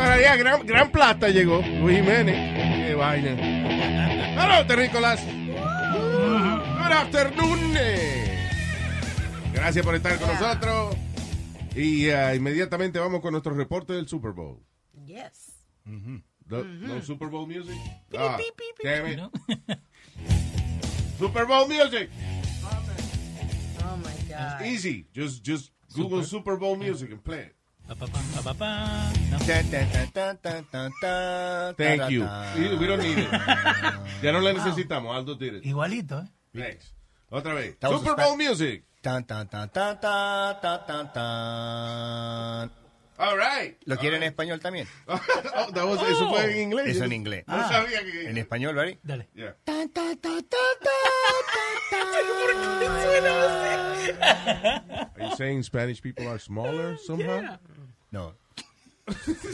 Ya, gran, gran plata llegó. Luis Jiménez. Qué vaina. Hello, Terrícolas. Good afternoon. Gracias por estar con nosotros. Y uh, inmediatamente vamos con nuestro reporte del Super Bowl. Yes. No, no Super Bowl music? Ah, damn it. Super Bowl music. Oh my God. Easy. Just, just Google Super Bowl music and play it. Pa, pa, pa, pa, pa, pa. No. Tan, tan, tan, tan, tan, tan, tan, Thank you. We don't need it. Ya no le necesitamos. Aldo did it. Igualito, ¿eh? Thanks. Otra vez. Super Bowl music. Tan, tan, tan, tan, tan, tan, tan, tan. All right. ¿Lo quieren en español también? Oh, that was- eso fue en inglés. Eso en inglés. No sabía que... En español, ¿vale? Dale. Yeah. Tan, tan, tan, tan, tan, tan. Are you saying Spanish people are smaller somehow? No.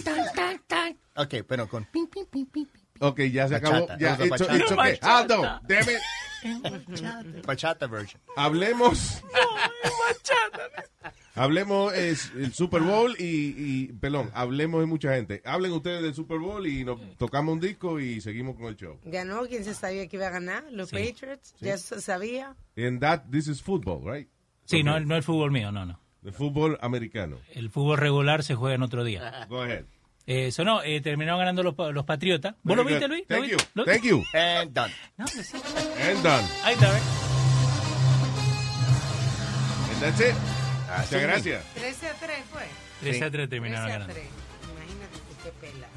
Tan, tan, tan. Ok, bueno, con ping, ping, ping, ping. Ok, ya se acabó. Bachata. Ya, it's, it's okay. bachata. Aldo, damn it. Bachata version. Hablemos. Hablemos es el Super Bowl y, y, perdón, hablemos de mucha gente. Hablen ustedes del Super Bowl y nos tocamos un disco y seguimos con el show. Ganó quien se sabía que iba a ganar, los Sí. Patriots, ya se sabía. And that, this is football, right? Sí, no, Okay. el- no el fútbol mío, no, no. De fútbol americano. El fútbol regular se juega en otro día. Go ahead. Eso no, eh, terminaron ganando los, los Patriotas. ¿Vos lo viste, good. Luis? ¿Lo Thank you. lo- Thank you. And done. No, sí. And done. Ahí está. And that's it. Muchas gracias. 13 a 3 fue. 13 a 3 13 terminaron a ganando. 3. Imagínate tú qué pela.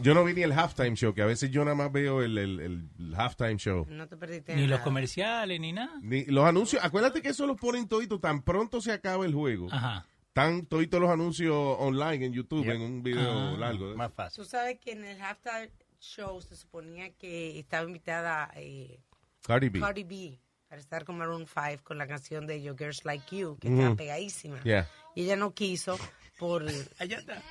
Yo no vi ni el halftime show, que a veces yo nada más veo el, el, el halftime show. No te perdiste Ni los nada. comerciales, ni nada. Ni los anuncios, acuérdate que eso lo ponen todito tan pronto se acaba el juego. Ajá. Están toditos los anuncios online en YouTube, Yep. en un video Ah. largo. Más fácil. Tú sabes que en el halftime show se suponía que estaba invitada eh, Cardi B. Cardi B para estar con Maroon 5 con la canción de Your Girls Like You, que Ujú. estaba pegadísima. Yeah. Y ella no quiso por Allá está.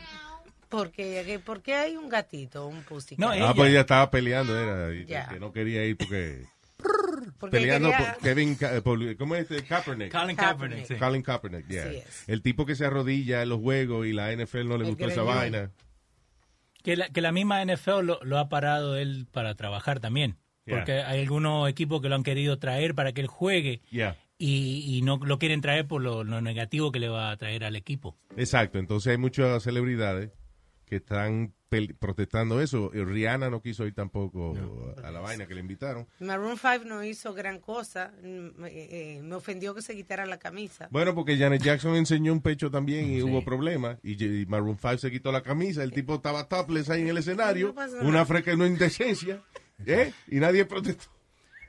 porque porque hay un gatito, un pussy. No, Ah, ella. pues ella estaba peleando, era, y Ya. que no quería ir porque... porque peleando quería- por Kevin, por- ¿cómo es este? Kaepernick. Colin Kaepernick. Kaepernick, sí. Colin Kaepernick, yeah. Es. El tipo que se arrodilla en los juegos y la NFL no le El gustó esa vaina. Que la, que la misma NFL lo, lo ha parado él para trabajar también. Yeah. Porque hay algunos equipos que lo han querido traer para que él juegue Yeah. y, y no lo quieren traer por lo, lo negativo que le va a traer al equipo. Exacto, entonces hay muchas celebridades que están protestando eso. Y Rihanna no quiso ir tampoco a la vaina que le invitaron. Maroon 5 no hizo gran cosa. Mm, eh, eh, me ofendió que se quitara la camisa. Bueno, porque Janet Jackson enseñó un pecho también y Sí. hubo problemas. Y, y Maroon 5 se quitó la camisa. El tipo estaba topless ahí en el escenario. No una freca, una indecencia. ¿Eh? Y nadie protestó.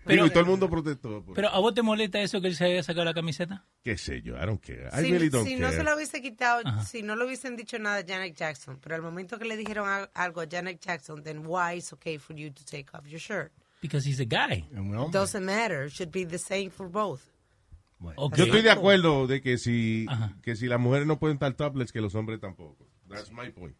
Pero- Digo, y todo el mundo protestó. pues. Pero ¿a vos te molesta eso que él se haya sacado la camiseta? ¿Qué sé yo? I don't care. I si really don't si care. no se lo hubiese quitado, Ajá. si no le hubiesen dicho nada a Janet Jackson, pero al momento que le dijeron algo a Janet Jackson, then why it's okay for you to take off your shirt? Because he's a guy. Un hombre. Doesn't matter. It should be the same for both. Bueno. Ok. Yo estoy de acuerdo de que si, Ajá. que si las mujeres no pueden estar topless, que los hombres tampoco. That's my point.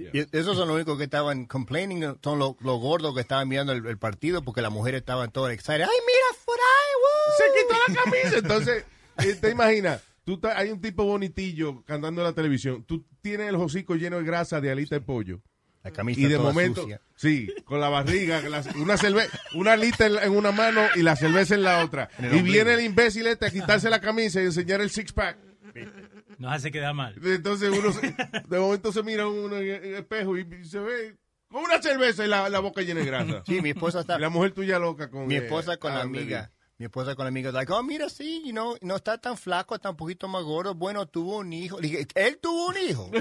Yeah. Y esos son los únicos que estaban complaining, son los, los gordos que estaban mirando el, el partido porque las mujeres estaban todas excited. ¡Ay, mira, woo!" se quitó la camisa. Entonces, eh, te imaginas, tú hay un tipo bonitillo cantando en la televisión, tú tienes el hocico lleno de grasa de alita de pollo. La camisa Y de toda momento, sucia. sí, con la barriga, la- una cerve una alita en, una mano y la cerveza en la otra. En y ombligo. viene el imbécil este a quitarse la camisa y enseñar el six pack. Nos hace quedar mal. Entonces uno se- de momento se mira uno en el espejo y se ve con una cerveza y la, la boca llena de grasa. Sí, mi esposa está... Y la mujer tuya loca con mi eh, esposa con la amiga. Mi esposa con la amiga, like, oh, mira, sí, you know, no está tan flaco, está un poquito más gordo. Bueno, tuvo un hijo. Le dije, él tuvo un hijo.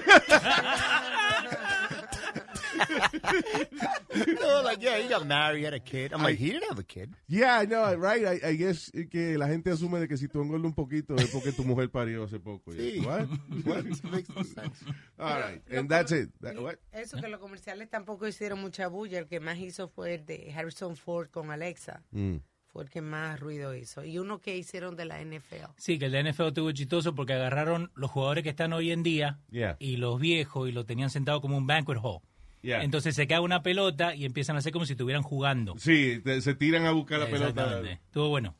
No, like, yeah, he got married, had a kid. I'm like, he didn't have a kid. Yeah, I know, right. I, I guess que la gente asume de que si tú engordas un poquito es porque tu mujer parió hace poco. Sí. What? What? Makes no sense. All right, and that's it. That- what? Eso que los comerciales tampoco hicieron mucha bulla. El que más hizo fue el de Harrison Ford con Alexa. Mm. Fue el que más ruido hizo. Y uno que hicieron de la NFL. Sí, que el de NFL estuvo chistoso porque agarraron los jugadores que están hoy en día Yeah. y los viejos y los tenían sentados como un banquet hall. Yeah. Entonces se cae una pelota y empiezan a hacer como si estuvieran jugando. Sí, te- se tiran a buscar la pelota. Estuvo bueno.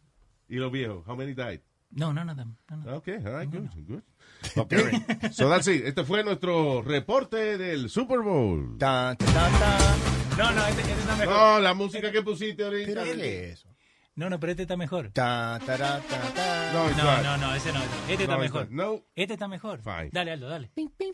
Y los viejos, how many died? No, no, no. no, no. Okay, all right, good, good. Okay, so that's it. Este fue nuestro reporte del Super Bowl. Ta, ta, ta, ta. No, no, este, este está mejor. No, la música que pusiste ahorita. ¿Pero qué es eso? No, no, pero este está mejor. Ta, ta, ta, ta, ta. No, No, no, no, ese no. Este está No, mejor. No. Este está mejor. Fine. Dale, Aldo, dale. Ping, ping,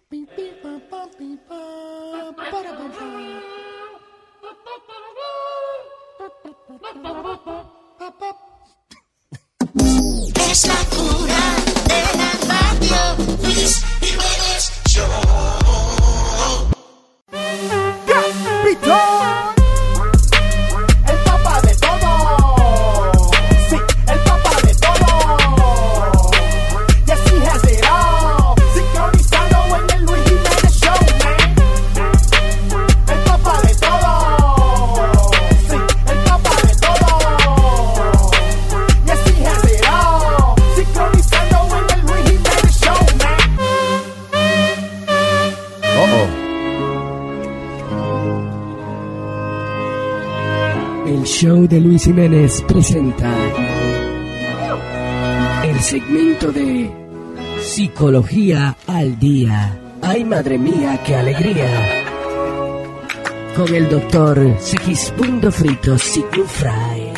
show de Luis Jiménez presenta el segmento de Psicología al Día. Ay, madre mía, qué alegría. Con el doctor Segismundo Frito Sigmund.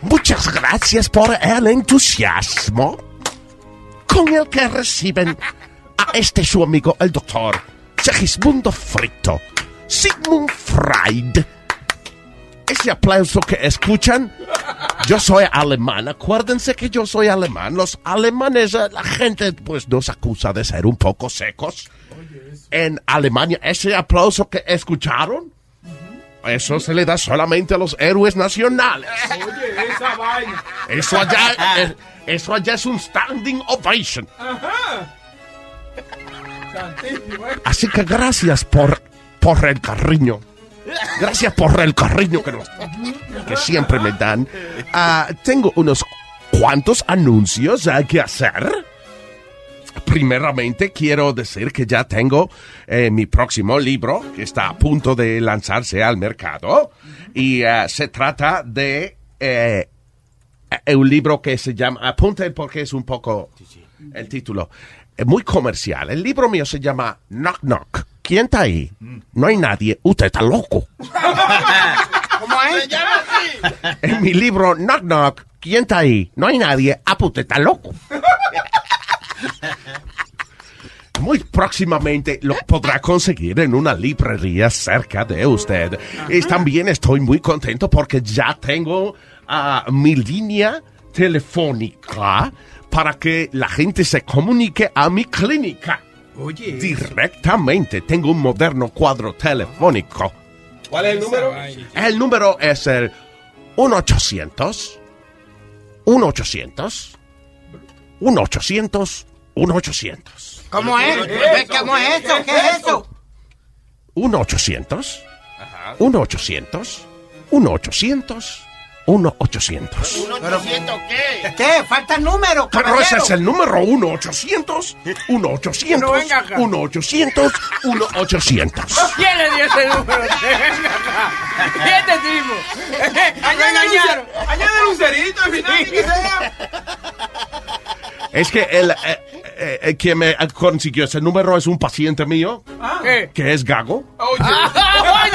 Muchas gracias por el entusiasmo con el que reciben a este su amigo el doctor Segismundo Frito, Sigmund Freud. Ese aplauso que escuchan, yo soy alemán, acuérdense que yo soy alemán. Los alemanes, eh, la gente pues nos acusa de ser un poco secos. En Alemania, ese aplauso que escucharon, eso se le da solamente a los héroes nacionales. Oye, esa vaina. Eso allá, es, eso allá es un standing ovation. Santísimo, ¿eh? Así que gracias por, por el cariño. Gracias por el cariño que, nos- que siempre me dan. Ah, tengo unos cuantos anuncios que hacer. Primeramente quiero decir que ya tengo eh, mi próximo libro que está a punto de lanzarse al mercado y ah, se trata de eh, un libro que se llama, apunte porque es un poco el título, eh, muy comercial. El libro mío se llama Knock Knock. ¿Quién está ahí? No hay nadie. Usted está loco. ¿Cómo es? En mi libro Knock Knock, ¿quién está ahí? No hay nadie. Ah, pues usted está loco. Muy próximamente lo podrá conseguir en una librería cerca de usted. Y también estoy muy contento porque ya tengo ah, mi línea telefónica para que la gente se comunique a mi clínica. Oye. Directamente tengo un moderno cuadro telefónico. ¿Cuál es el número? El número es el 1-800 1-800 1-800 1-800 ¿Cómo es? ¿Cómo es eso? ¿Qué es eso? 1-800 1-800 1-800 1-800 qué? ¿Qué? Falta el número, Pero ese caballero. es el número 1-800 1-800 No, venga acá. 1-800 1-800 ¿Quién le dio ese número? Venga acá. ¿Y este tipo? Añade Añade lucerito al final. que sea. Es que el eh, eh, eh, quien me consiguió ese número es un paciente mío ¿Qué? que es gago. Oye. Oye,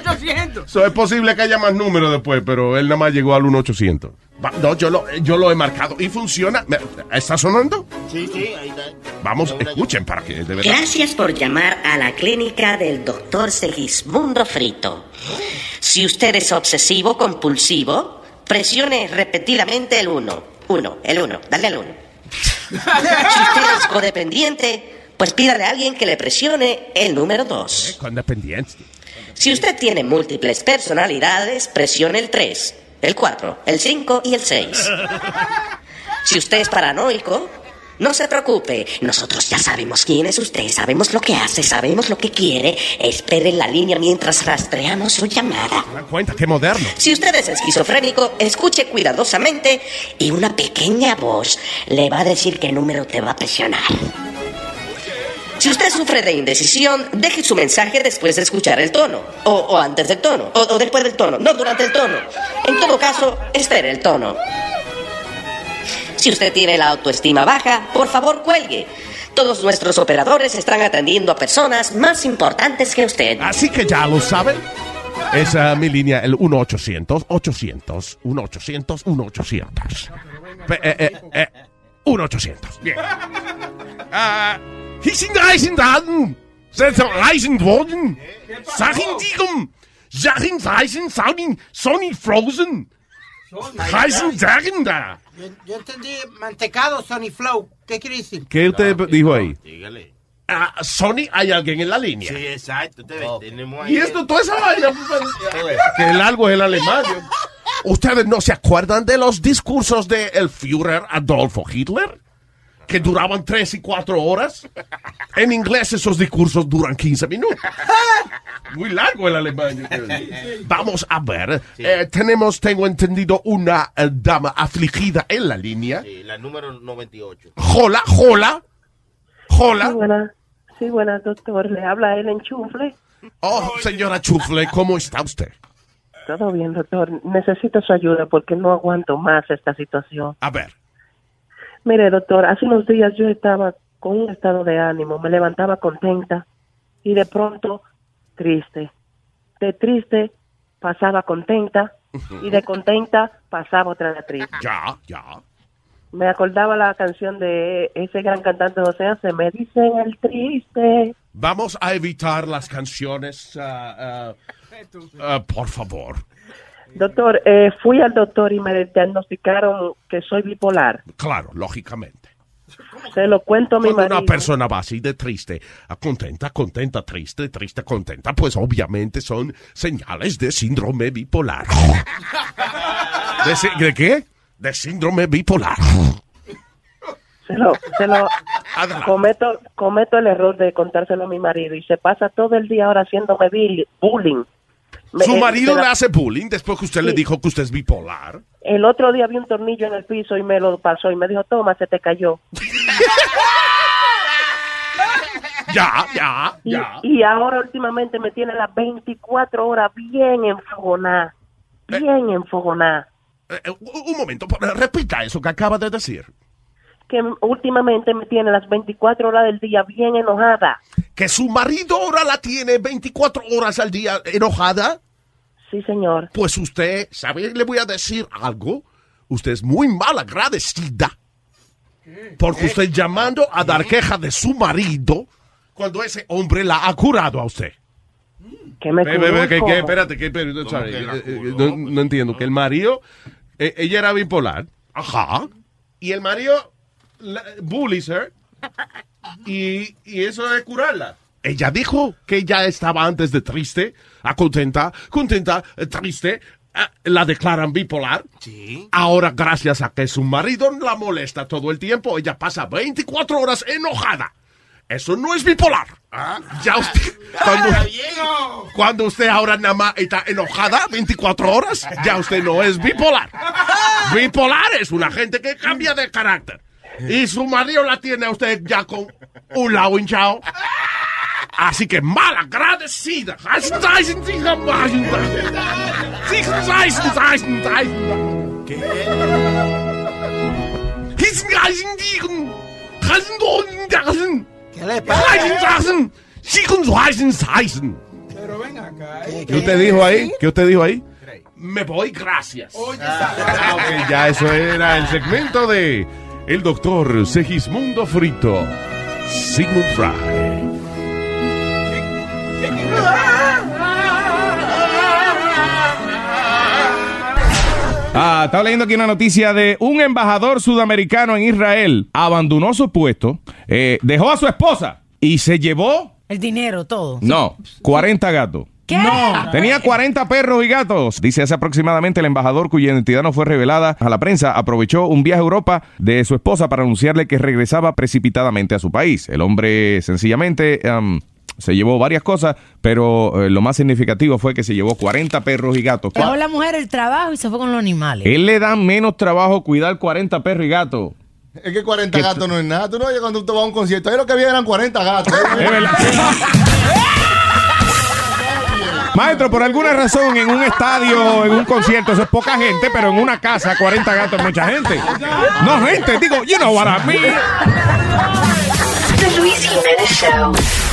800. So, es posible que haya más números después, pero él nada más llegó al 1-800. Va- No, yo lo, yo lo he marcado y funciona. ¿Está sonando? Sí, sí, ahí está. Vamos, escuchen para que de verdad. Gracias por llamar a la clínica del doctor Segismundo Frito. Si usted es obsesivo compulsivo, presione repetidamente el 1. 1, el 1, dale al 1. Si usted es codependiente, Pues pídale a alguien que le presione el número 2. Con dependencia. Si usted tiene múltiples personalidades, presione el 3, el 4, el 5 y el 6. Si usted es paranoico, no se preocupe. Nosotros ya sabemos quién es usted, sabemos lo que hace, sabemos lo que quiere. Espere en la línea mientras rastreamos su llamada. Cuenta, qué moderno. Si usted es esquizofrénico, escuche cuidadosamente y una pequeña voz le va a decir qué número te va a presionar. Si usted sufre de indecisión, deje su mensaje después de escuchar el tono. O, o antes del tono. O, o después del tono. No durante el tono. En todo caso, espere el tono. Si usted tiene la autoestima baja, por favor cuelgue. Todos nuestros operadores están atendiendo a personas más importantes que usted. Así que ya lo saben. Es ah, mi línea, el 1-800-800, 1-800-1-800. Pe- eh, eh, eh, 1-800. Bien. Ah, hier sind Reisendaten. Sind reisen worden. Sachen dieren. Sachen reisen, Sonny, Sonny Frozen. Reisen dagen da. Yo, yo entendí mantecado, Sony Flow. ¿Qué quiere decir? ¿Qué usted dijo ahí? Ah, Sony, hay alguien en la línea. Sí, exacto. Usted ve, tenemos ahí. Y esto, toda esa vaina. que el algo es el alemán. ¿Ustedes no se acuerdan de los discursos de el Führer Adolfo Hitler? Que duraban tres y cuatro horas. En inglés esos discursos duran 15 minutos. Muy largo el alemán. Vamos a ver. eh, tenemos, tengo entendido, una eh, dama afligida en la línea. Sí, la número 98. Hola, hola. Hola. Sí, buenas, sí, buenas, doctor. Le habla el enchufle. Oh, señora Chufle, ¿cómo está usted? Todo bien, doctor. Necesito su ayuda porque no aguanto más esta situación. A ver. Mire, doctor, hace unos días yo estaba con un estado de ánimo, me levantaba contenta y de pronto triste. De triste pasaba contenta y de contenta pasaba otra vez triste. Ya, ya. Me acordaba la canción de ese gran cantante José se me dicen el triste. Vamos a evitar las canciones, ah, ah, ah, por favor. Doctor, eh, fui al doctor y me diagnosticaron que soy bipolar. Claro, lógicamente. Se lo cuento a mi Cuando marido. una persona va así de triste, a contenta, contenta, triste, triste, contenta, pues obviamente son señales de síndrome bipolar. ¿De, qué? De síndrome bipolar. Se lo, se lo cometo, cometo el error de contárselo a mi marido y se pasa todo el día ahora haciéndome bill- bullying. Su eh, marido le hace bullying después que usted le dijo que usted es bipolar. El otro día vi un tornillo en el piso y me lo pasó y me dijo, toma, se te cayó. Ya, ya, Y, ya. y ahora últimamente me tiene las 24 horas bien enfogonada. Bien enfogonada. Eh, eh, un momento, por- repita eso que acaba de decir. Que últimamente me tiene las 24 horas del día bien enojada. Que su marido ahora la tiene 24 horas al día enojada. Sí, señor. Pues usted, ¿sabe? Le voy a decir algo. Usted es muy mal agradecida. Porque usted llamando a dar queja de su marido cuando ese hombre la ha curado a usted. Que me Ve, ve, ve, que, curó, que- espérate, que, espérate, sorry, que la eh, eh, no, no entiendo. Que el marido, eh, ella era bipolar. Ajá. Y el marido bullies her. Y, y eso es curarla. Ella dijo que ya estaba antes de triste, a contenta, contenta, eh, triste. eh, La declaran bipolar. Sí. Ahora, gracias a que su marido la molesta todo el tiempo, ella pasa 24 horas enojada. Eso no es bipolar. Ya usted, cuando, cuando usted ahora nada más está enojada 24 horas, ya usted no es bipolar. Bipolar es una gente que cambia de carácter. Y su marido la tiene a usted ya con un lado hinchado. Así que mal agradecida. ¿Qué le pasa? Pero ven acá. ¿Qué usted dijo ahí? ¿Qué usted dijo ahí? Me voy, gracias. Ah, ok, ya eso era el segmento de el doctor Segismundo Frito. Sigmund Fry. Ah, estaba leyendo aquí una noticia de un embajador sudamericano en Israel abandonó su puesto, eh, dejó a su esposa y se llevó, El dinero, todo. no, 40 gatos. ¿Qué? Tenía 40 perros y gatos. Dice hace aproximadamente el embajador cuya identidad no fue revelada a la prensa aprovechó un viaje a Europa de su esposa para anunciarle que regresaba precipitadamente a su país. El hombre sencillamente um, se llevó varias cosas, pero eh, lo más significativo fue que se llevó 40 perros y gatos. Dejó la mujer el trabajo y se fue con los animales. Él le da menos trabajo cuidar 40 perros y gatos. Es que 40 gatos no es nada. Tú no oyes cuando tú vas a un concierto. Ahí lo que había eran 40 gatos. Es verdad. Maestro, por alguna razón en un estadio, en un concierto, eso es poca gente, pero en una casa, 40 gatos mucha gente. No, gente, digo, you know what I mean. The Luis.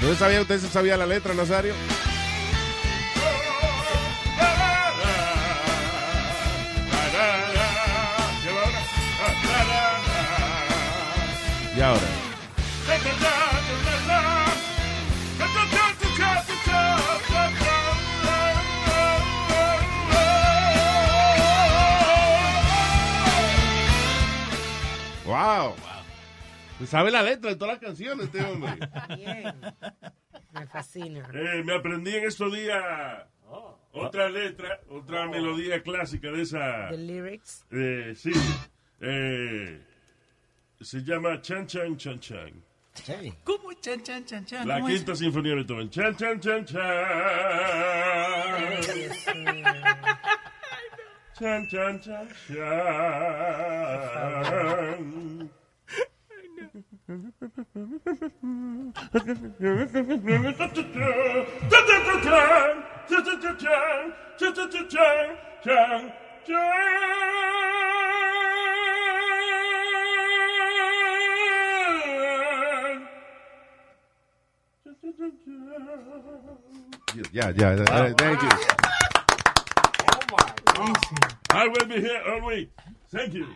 ¿No sabía usted si sabía la letra, Nazario? Y ahora. ¿Sabe la letra de todas las canciones este hombre? Bien. Me fascina. Eh, me aprendí en estos días otra letra, otra melodía clásica de esa. The lyrics. Eh, sí. Eh, se llama Chan Chan Chan Chan. ¿Cómo? Chan, chan, chan, chan. La quinta sinfonía de Beethoven. Chan Chan Chan Chan. Chan Chan Chan Chan. Yeah, yeah. That, wow. Thank you. Oh my. God. I will be here all week. Thank you.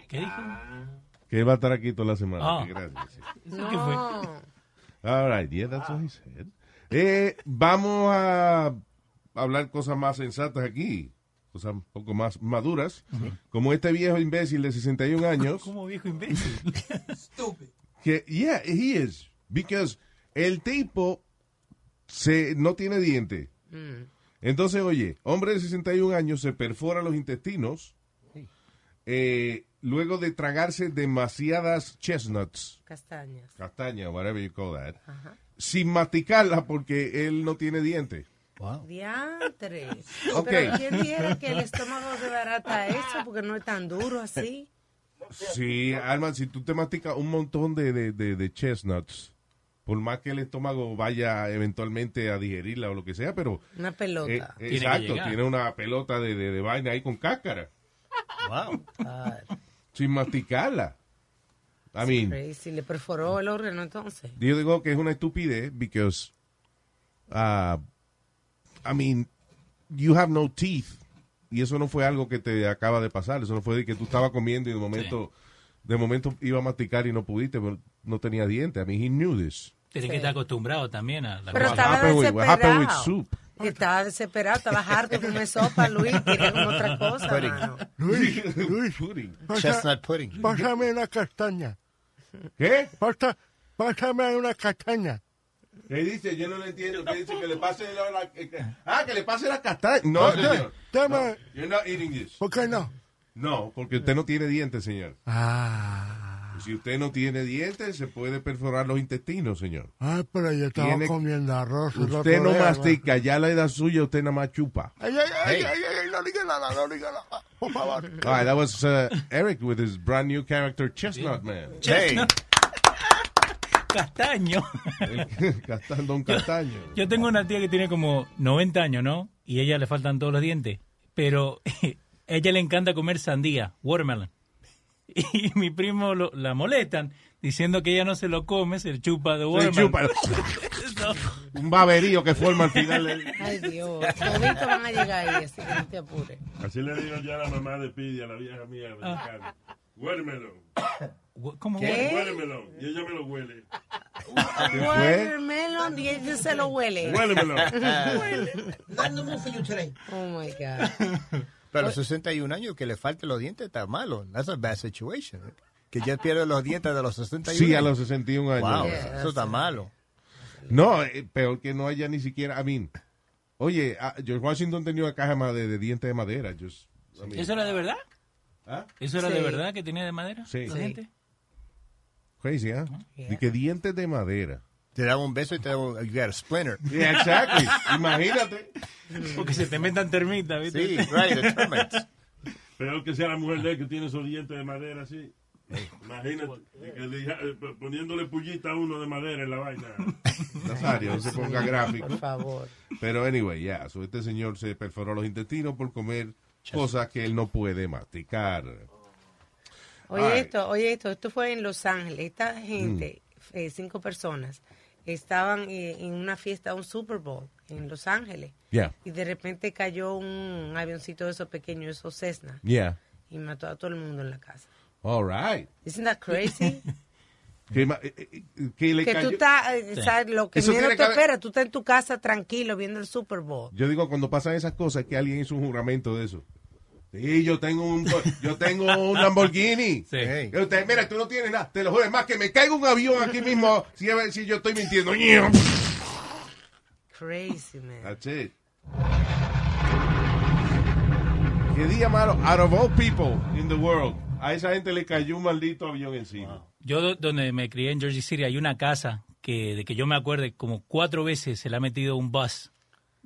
Que él va a estar aquí toda la semana. Ah. Que Gracias. sí. ¿Eso qué fue? All right, yeah, that's what he said. Eh, vamos a hablar cosas más sensatas aquí, cosas un poco más maduras, como este viejo imbécil de 61 años, ¿Cómo viejo imbécil? que, yeah, he is, because el tipo se, no tiene diente. Entonces, oye, hombre de 61 años se perfora los intestinos eh, luego de tragarse demasiadas chestnuts, Castañas. castaña, whatever you call that, Ajá. sin masticarla porque él no tiene dientes. Diantre. Ok. Pero ¿quién dijera que el estómago se barata eso? Porque no es tan duro así. Sí, Alman, si tú te masticas un montón de, de, de- de chestnuts, por más que el estómago vaya eventualmente a digerirla o lo que sea, pero... Una pelota. eh, Tiene exacto, tiene una pelota de, de- de vaina ahí con cáscara. Wow. Sin masticarla. I mean, Crazy. Le perforó el órgano entonces. yo digo que es una estupidez because, uh, I mean, you have no teeth. Y eso no fue algo que te acaba de pasar. Eso no fue de que tú estabas comiendo y de momento, de momento iba a masticar y no pudiste, pero no tenía dientes. I mean, he knew this. Tiene que estar acostumbrado también a la Pero cosa. estaba happened with- what happened with desesperado. soup? Estaba desesperado, estaba harto de comer sopa, Luis. Quería otra cosa, Pudding. mano. Luis, Luis, pasa- Chestnut pudding. Pásame una castaña. ¿Qué? Pasa- pásame una castaña. ¿Qué dice? Yo no lo entiendo. ¿Qué dice? Que le pase la... la- eh, que- ah, que le pase la castaña. No, No, señor. dame- No, you're not eating this. ¿Por qué no? No, porque usted no tiene dientes, señor. Ah. Si usted no tiene dientes, se puede perforar los intestinos, señor. Ay, pero yo estaba Tiene- comiendo arroz. Usted no día, mastica, ya la edad suya usted nada más chupa. Ay, ay, ay, ay, ay, no diga nada, no diga nada. Por favor. All right, that was uh, Eric with his brand new character, Chestnut Man. Chestnut. Castaño. Gastando un castaño. Yo tengo una tía que tiene como 90 años, ¿no? Y a ella le faltan todos los dientes. Pero a ella le encanta comer sandía, watermelon. Y mi primo lo- la molestan diciendo que ella no se lo come, se chupa de Se watermelon. chupa. No. Un baberío que forma al final. del- Ay, Dios. Toditos van a llegar ahí, así que no te apures. Así le digo yo a la mamá de Pidi, a la vieja mía americana. Huélmelo. ¿Cómo ¿Qué? Huélmelo. Y ella me lo huele. Watermelon, y ella se lo huele. Huélemelo. Not the mood for you today. Oh my God. Pero a los 61 años que le falten los dientes está malo. That's a bad situation. Que ya pierde los dientes de los 61 Sí, a los 61 años. Wow, Yeah, eso está malo. No, eh, peor que no haya ni siquiera. I mean, oye, ah, George Washington tenía una caja de, de dientes de madera. Just, I mean, ¿Eso era de verdad? ¿Ah? ¿Eso era Sí. de verdad que tenía de madera? Sí. la Sí. gente? Crazy, ¿ah? De que dientes de madera. Te da un beso y te da un, you got a splinter. Yeah, exactly. Imagínate. Porque se te metan termitas, ¿viste? Sí, right, the termites. Peor que sea la mujer de él que tiene esos dientes de madera así. Imagínate, que eh, poniéndole pullita a uno de madera en la vaina. Nazario, no se ponga gráfico. Por favor. Pero anyway, ya, so este señor se perforó los intestinos por comer cosas que él no puede masticar. Oye Ay. esto, oye esto, esto fue en Los Ángeles. Esta gente, Mm. eh, cinco personas, estaban eh, en una fiesta, un Super Bowl en Los Ángeles. Yeah. Y de repente cayó un avioncito de esos pequeños, esos Cessna, Yeah. y mató a todo el mundo en la casa. All right. Isn't that crazy? Que, eh, eh, que le que cayó- tú estás, eh, Sí. sabes, lo que Eso menos te esperas, tú estás en tu casa tranquilo viendo el Super Bowl. Yo digo, cuando pasan esas cosas, que alguien hizo un juramento de eso. Sí, yo tengo un, yo tengo un Lamborghini. Sí. Usted, mira, tú no tienes nada. Te lo juro. Es más, que me caiga un avión aquí mismo si, a ver si yo estoy mintiendo. Crazy, man. That's it. Qué día malo. Out of all people in the world, a esa gente le cayó un maldito avión encima. Yo do- donde me crié en Jersey City hay una casa que de que yo me acuerde como cuatro veces se le ha metido un bus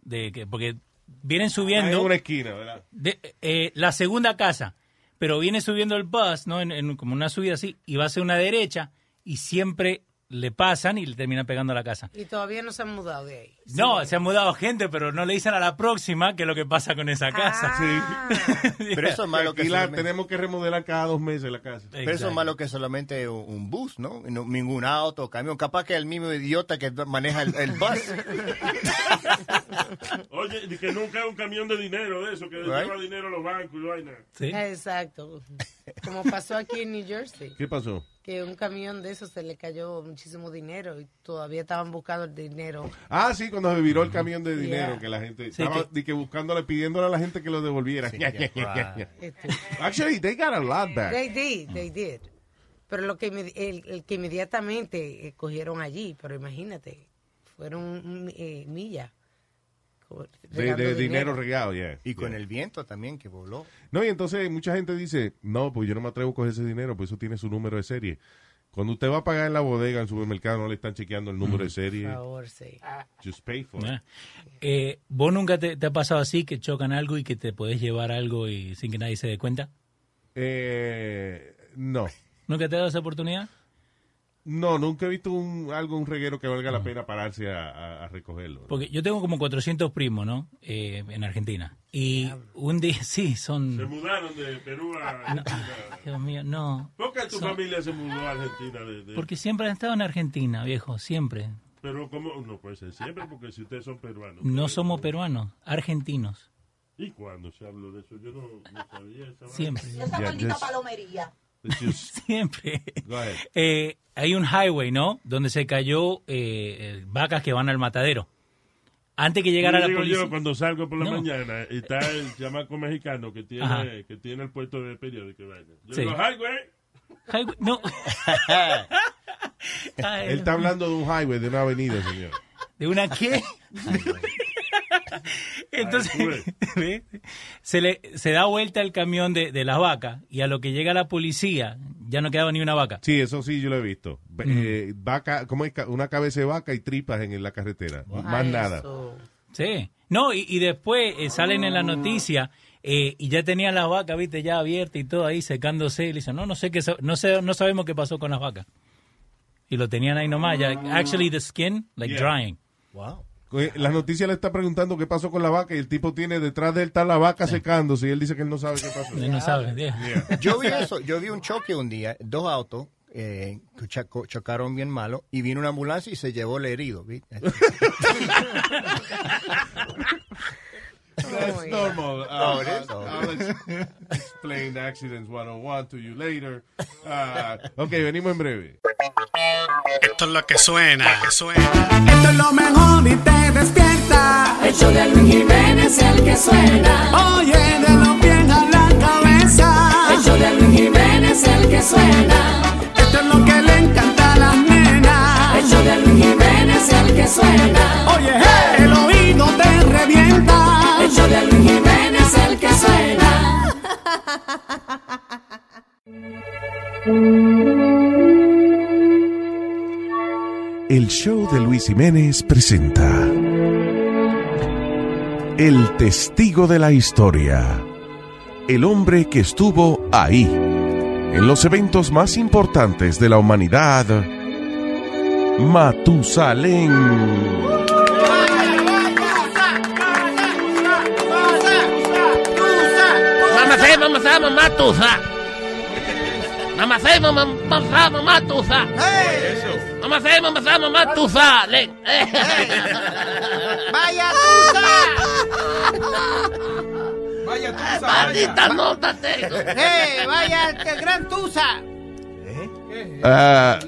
de que porque vienen En subiendo una esquina, ¿verdad? de, eh, la segunda casa, pero viene subiendo el bus, ¿no? En, en como una subida así y va hacia una derecha y siempre le pasan y le terminan pegando a la casa. Y todavía no se han mudado de ahí. No, se han mudado gente, pero no le dicen a la próxima qué es lo que pasa con esa casa. Ah. Pero eso es malo que solamente- tenemos que remodelar cada dos meses la casa. Pero eso es malo que solamente un, un bus, ¿no? No, Ningún auto, camión. Capaz que el mismo idiota que maneja el, el bus. Oye, que nunca es un camión de dinero de eso, que Right. lleva dinero a los bancos y vaina. Exacto. Como pasó aquí en New Jersey. ¿Qué pasó? Que un camión de esos se le cayó muchísimo dinero y todavía estaban buscando el dinero. Ah, sí, cuando se viró el camión de dinero, Yeah. que la gente Sí, estaba que- di que buscándole, pidiéndole a la gente que lo devolviera. Sí, Yeah, yeah, Actually, they got a lot back. They did, they did. Pero lo que el, el que inmediatamente eh, cogieron allí, pero imagínate, fueron mm, eh, millas. De, dinero regado, yeah. Y con el viento también que voló. No, y entonces mucha gente dice, no, pues yo no me atrevo a coger ese dinero, pues eso tiene su número de serie. Cuando usted va a pagar en la bodega, en el supermercado, no le están chequeando el número de Por serie. favor, sí. Just pay for it. Ah. Eh, ¿Vos nunca te, te ha pasado así que chocan algo y que te podés llevar algo y sin que nadie se dé cuenta? Eh, no. ¿Nunca te ha dado esa oportunidad? No, nunca he visto un, algo, un reguero que valga la pena pararse a, a- a recogerlo. Porque yo tengo como 400 primos, ¿no? Eh, en Argentina. Y un día, sí, Se son... mudaron de Perú a Argentina. Dios mío, no. ¿Por qué tu Son- familia se mudó a Argentina? De, de- Porque siempre han estado en Argentina, viejo, siempre. Pero ¿cómo? No puede ser siempre, porque si ustedes son peruanos. No somos peruanos, argentinos. ¿Y cuándo se habló de eso? Yo no, no sabía esa. Siempre. Esa maldita palomería. Siempre. Go ahead. Eh, hay un highway, ¿no? Donde se cayó eh, eh, vacas que van al matadero. Antes que llegara la policía. yo, cuando salgo por la No. mañana, está el chamaco mexicano que Ajá. tiene, que tiene el puesto de periódico. Yo Sí. digo, "Hi, güey". Highway- no. Ay, Él está hablando de un highway, de una avenida, señor. ¿De una qué? Entonces, ¿ve? se, le, se da vuelta el camión de, de las vacas y a lo que llega la policía ya no quedaba ni una vaca. Sí, eso sí yo lo he visto. Eh, vaca, ¿cómo es? Una cabeza de vaca y tripas en, en la carretera. Más nada. Sí. No, y, y después eh, salen en la noticia eh, y ya tenían las vacas, viste, ya abiertas y todo ahí secándose. Y le dicen, no, no sé qué, no sé, no sabemos qué pasó con las vacas. Y lo tenían ahí nomás, ya, actually the skin, like Yeah. drying. Eh, La noticia le está preguntando qué pasó con la vaca y el tipo tiene detrás de él está la vaca secándose y él dice que él no sabe qué pasó. Él no sabe, yeah. Yo vi eso, yo vi un choque un día, dos autos eh, chocaron bien malo y vino una ambulancia y se llevó el herido. That's normal. Oh, Uh, it is? I'll ex- explain accidents 101 to you later. Uh, ok, venimos en breve. Esto es lo que suena, que suena. Esto es lo mejor y te despierta. El show de Luis Jiménez es el que suena. Oye, de los pies a la cabeza. El show de Luis Jiménez es el que suena. Esto es lo que le encanta a las nenas. El show de Luis Jiménez es el que suena. Oye, hey, el oído te revienta. El show de Luis Jiménez es el que suena. El show de Luis Jiménez presenta El testigo de la historia. El hombre que estuvo ahí, en los eventos más importantes de la humanidad. Matusalén. Mamá se, mamá se, mamá tusa. Mamá se, mamá mamá se, mamá tusa. Eh. ¡Vaya ¡Vaya Tusa! Maldita nota tengo. ¡Eh! ¡Vaya gran Tusa! Ah,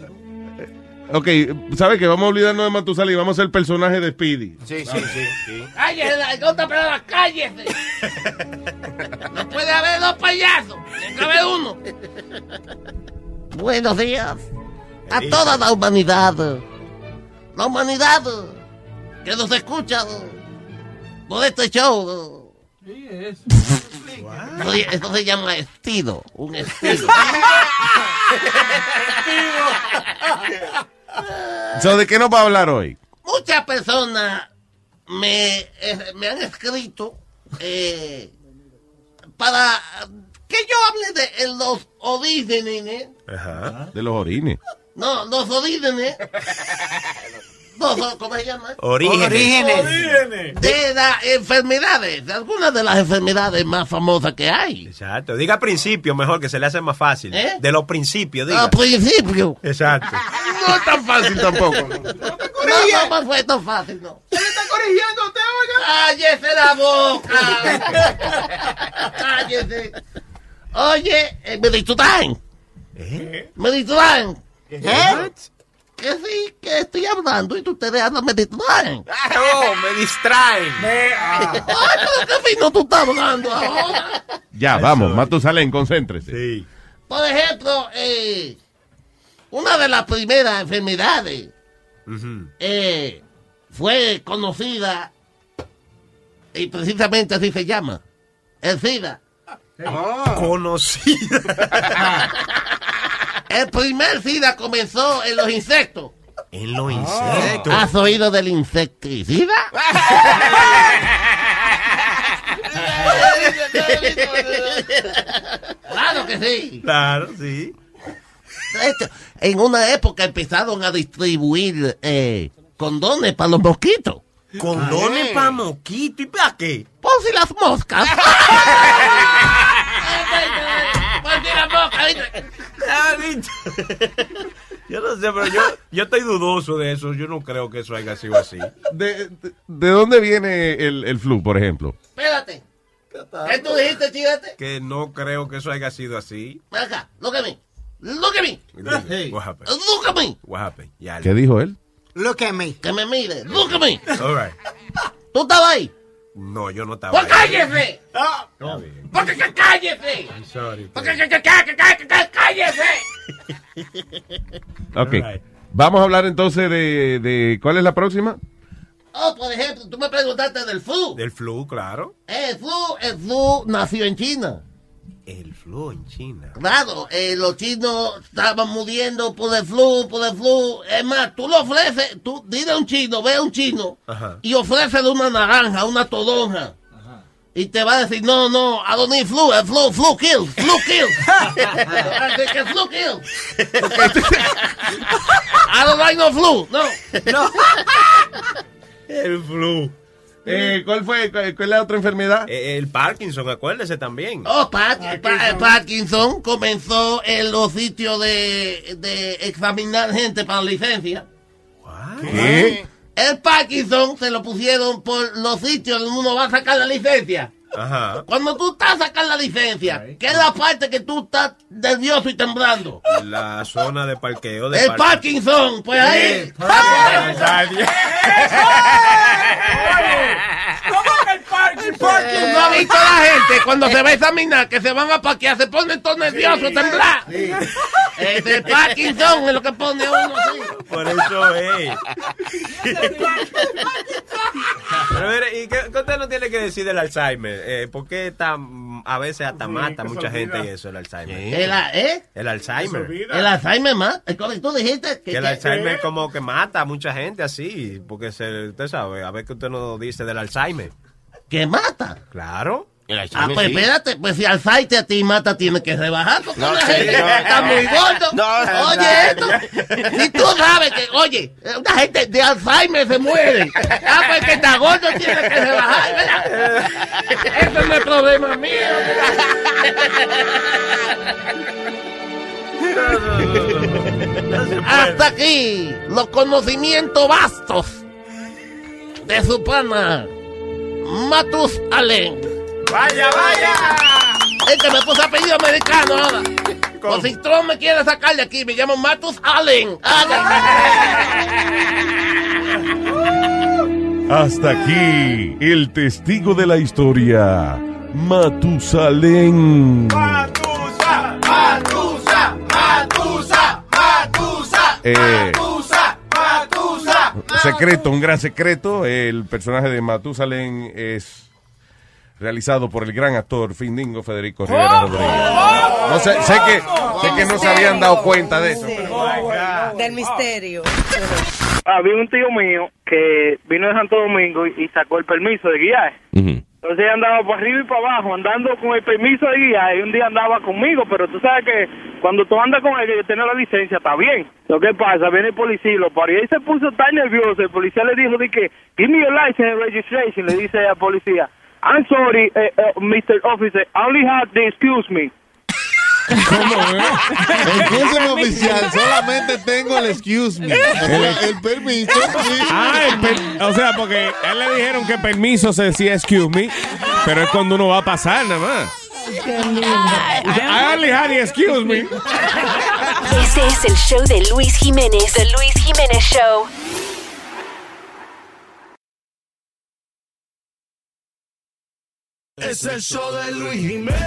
ok, ¿sabe qué? Vamos a olvidarnos de Matusalén y vamos a ser el personaje de Speedy. Sí, sí, sí. sí. Cállese, la otra palabra, cállese. No puede haber dos payasos, tiene que haber uno. Buenos días a toda la humanidad. La humanidad que nos escucha por este show. Eso, eso se llama estilo, un estilo. So, ¿De qué nos va a hablar hoy? Muchas personas me, eh, me han escrito eh, para que yo hable de eh, los orígenes. De los orines. No, los orígenes. Los, ¿Cómo se llama? Orígenes. De las enfermedades, de algunas de las enfermedades más famosas que hay. Exacto. Diga principio mejor, que se le hace más fácil. ¿Eh? De los principios, diga. Principio. Exacto. No es tan fácil tampoco. No, no, no fue tan fácil, no. ¡Se le está corrigiendo usted, ¡Cállese la boca! ¡Cállese! Oye, eh, me distraen. Me distraen. ¿Eh? Que sí, que estoy hablando y ustedes hablan, me distraen. Oh, me distraen. Ay, pero qué fino tú estás hablando ahora. Ya, vamos, Matusalén, concéntrese. Sí. Por ejemplo, eh, una de las primeras enfermedades eh, fue conocida y precisamente así se llama, el SIDA. Conocida. El primer SIDA comenzó en los insectos. En los insectos. ¿Has oído del insecticida? claro que sí. Claro, sí. Hecho, en una época empezaron a distribuir eh, condones para los mosquitos. Condones para mosquitos. ¿Y para qué? Por si las moscas. Ya, dicho. Yo no sé, pero yo, yo estoy dudoso de eso. Yo no creo que eso haya sido así. ¿De, de, de dónde viene el, el flu, por ejemplo? Espérate. ¿Qué tú dijiste, chivete? Que no creo que eso haya sido así. Ven acá, look at me. Look at me. What happened? Look at me. What happened? Ya. ¿Qué dijo él? Look at me. Que me mire. Look at me. All right. ¿Tú estabas ahí? No, yo no estaba ¡Pues cállese! Está bien. ¡Porque que cállese! I'm sorry. ¡Porque que, que, que, que, que, que, cállese! Ok. Right. Vamos a hablar entonces de, de... ¿Cuál es la próxima? Oh, por ejemplo, tú me preguntaste del flu. Del flu, claro. El flu, el flu nació en China. El flu en China. Claro, eh, los chinos estaban muriendo por el flu, por el flu. Es más, tú lo ofreces, tú dile a un chino, ve a un chino Ajá. y ofrécele una naranja, una toronja. Y te va a decir, no, no, I don't need flu, el flu, flu kill, flu kill. ¿Qué flu kill? I don't like no flu, no. No. El flu. Eh, ¿Cuál fue? ¿Cuál cuál es la otra enfermedad? Eh, El Parkinson, acuérdese también. Oh, Pat- Pa- Parkinson comenzó en los sitios de, de examinar gente para licencia. ¿Qué? El Parkinson se lo pusieron por los sitios donde uno va a sacar la licencia. Ajá. Cuando tú estás a sacar la licencia, ¿qué es la parte que tú estás nervioso y temblando? La zona de parqueo de El Parkinson, pues ahí. ¿No ha visto la gente cuando se va a examinar que se van a parquear, se ponen todos nerviosos, temblar? Es el Parkinson, es lo que pone uno así. Por eso es. Pero mire, ¿y qué, qué usted no tiene que decir del Alzheimer? Eh, ¿Por qué tan, a veces hasta mata que se mucha gente y eso, el Alzheimer? ¿El, ¿eh? El Alzheimer. El Alzheimer más. Tú dijiste que, Que el que- Alzheimer como que mata a mucha gente así, porque se, usted sabe, a ver qué usted nos dice del Alzheimer. ¿Que mata? Claro. Ah, pues espérate, pues si Alzheimer a ti mata, tiene que rebajar porque No, la sí, gente no, está no. muy gordo. No, oye, esto, si tú sabes que, oye, una gente de Alzheimer se muere. Ah, pues que está gordo tiene que rebajar, ¿verdad? Eso no es problema mío. Hasta aquí los conocimientos vastos de su pana Matus Allen. ¡Vaya, vaya! Es que me puse apellido americano ahora. O si Trump me quiere sacar de aquí, me llamo Matus Allen. Hasta aquí, el testigo de la historia, Matusalén. Matusa, Matusa, Matusa, Matusa, Eh. Matusa, Matusa. Secreto, un gran secreto. El personaje de Matusalén es realizado por el gran actor Findingo Federico Rivera Rodríguez. No sé, sé que, sé que no se habían dado cuenta de eso. Del misterio. Había un tío mío que vino de Santo Domingo y, sacó el permiso de guiar. Entonces ella andaba por arriba y para abajo, andando con el permiso de guiar, y un día andaba conmigo, pero tú sabes que cuando tú andas con él, que tiene la licencia, está bien. Lo que pasa, viene el policía y lo paró, y él se puso tan nervioso, el policía le dijo de que, give me your license and registration, le dice al policía, I'm sorry, eh, eh, Mr. Officer, I only have the excuse me. Escúcheme, oficial, solamente tengo el excuse me. El, el permiso. sí. Ah, el per- o sea, porque a él le dijeron que permiso se decía excuse me, pero es cuando uno va a pasar nada más. I only had the excuse me. Este es el show de Luis Jiménez. The Luis Jiménez Show. Es el show de Luis Jiménez.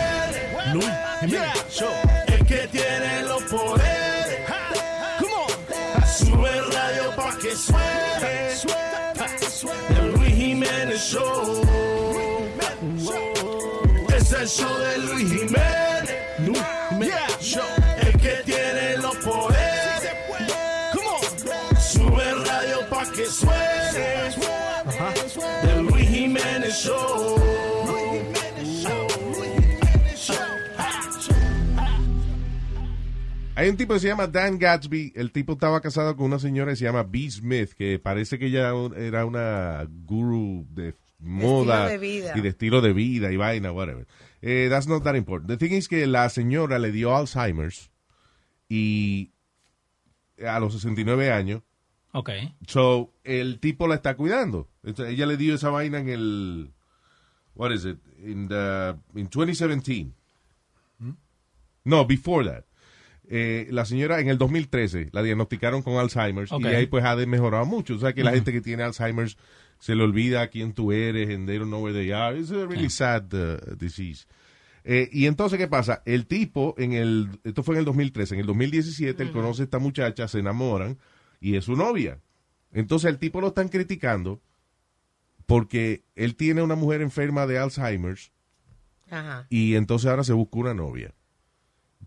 Luis Jiménez Show. El que tiene los poderes. Come on. Sube el radio pa' que suene. El Luis Jiménez Show. Es el show de Luis Jiménez. Luis Jiménez Show. El que tiene los poderes. Come on. Sube el radio pa' que suene. El Luis Jiménez Show. Hay un tipo que se llama Dan Gatsby. El tipo estaba casado con una señora que se llama Bee Smith, que parece que ella era una guru de moda de vida. y de estilo de vida y vaina, whatever. Eh, that's not that important. The thing is que la señora le dio Alzheimer's y a los 69 años. Ok. So, el tipo la está cuidando. Entonces, ella le dio esa vaina en el. What is it? In, the, in 2017. No, before that. Eh, la señora en el 2013 la diagnosticaron con Alzheimer's y ahí pues ha mejorado mucho. O sea que la gente que tiene Alzheimer's se le olvida quién tú eres and they don't know where they are. It's a really sad uh, disease. Eh, y entonces, ¿qué pasa? El tipo, en el, esto fue en el 2013, en el 2017, él conoce a esta muchacha, se enamoran y es su novia. Entonces el tipo lo están criticando porque él tiene una mujer enferma de Alzheimer's Ajá. y entonces ahora se busca una novia.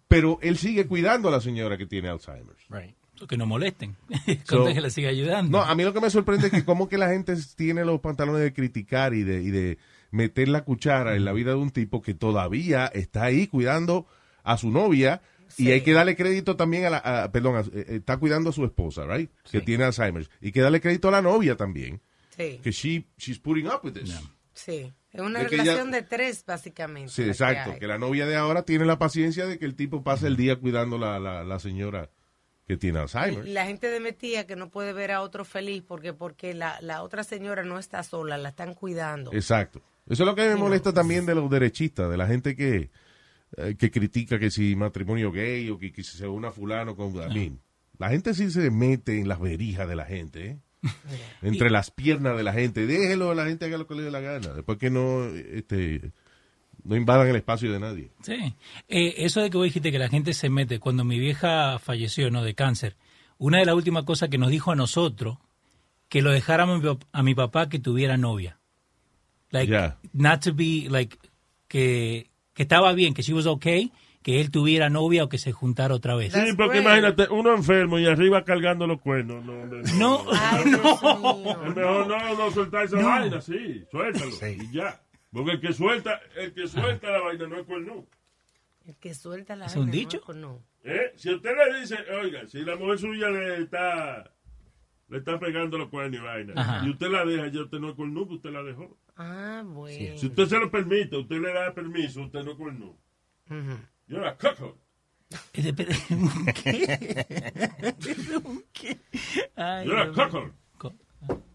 Pero él sigue cuidando a la señora que tiene Alzheimer's. Right. Que no molesten. So- que le siga ayudando. No, a mí lo que me sorprende es que como que la gente tiene los pantalones de criticar y de, y de meter la cuchara en la vida de un tipo que todavía está ahí cuidando a su novia y hay que darle crédito también a la, a- perdón, a- eh, eh, está cuidando a su esposa, right? Que tiene Alzheimer's. Y que darle crédito a la novia también. Sí. Que she, she's putting up with this. Sí. Es una que relación ella- de tres, básicamente. Sí, que exacto. hay. Que la novia de ahora tiene la paciencia de que el tipo pase el día cuidando la, la, la señora que tiene Alzheimer. La gente de Metía que no puede ver a otro feliz porque porque la, la otra señora no está sola, la están cuidando. Exacto. Eso es lo que me molesta también de los derechistas, de la gente que, eh, que critica que si matrimonio gay o que, que si se una fulano con... I mean, la gente sí se mete en las verijas de la gente, ¿eh? Entre las piernas de la gente. Déjelo a la gente haga lo que le dé la gana. Después que no, este, no invadan el espacio de nadie. Sí. Eh, eso de que vos dijiste que la gente se mete, cuando mi vieja falleció, ¿no? De cáncer, una de las últimas cosas que nos dijo a nosotros, que lo dejáramos a mi papá que tuviera novia. Like, not to be, like, que, que estaba bien, que she was okay, que él tuviera novia o que se juntara otra vez. Sí, porque imagínate, uno enfermo y arriba cargando los cuernos. No, No, no. Es mejor no, no soltar esa No. vaina, sí, suéltalo. Y ya. Porque el que suelta, el que suelta la vaina no es cuerno. El que suelta la ¿Es un vaina, dicho? No, no. ¿Eh? Si usted le dice, oiga, si la mujer suya le está le está pegando los cuernos y vaina, Ajá. y usted la deja, ya usted no es cuerno, usted la dejó. Ah, bueno. Si usted se lo permite, usted le da permiso, usted no es cuerno. Ujú. Yo la coco. Ay, You're a cuckold.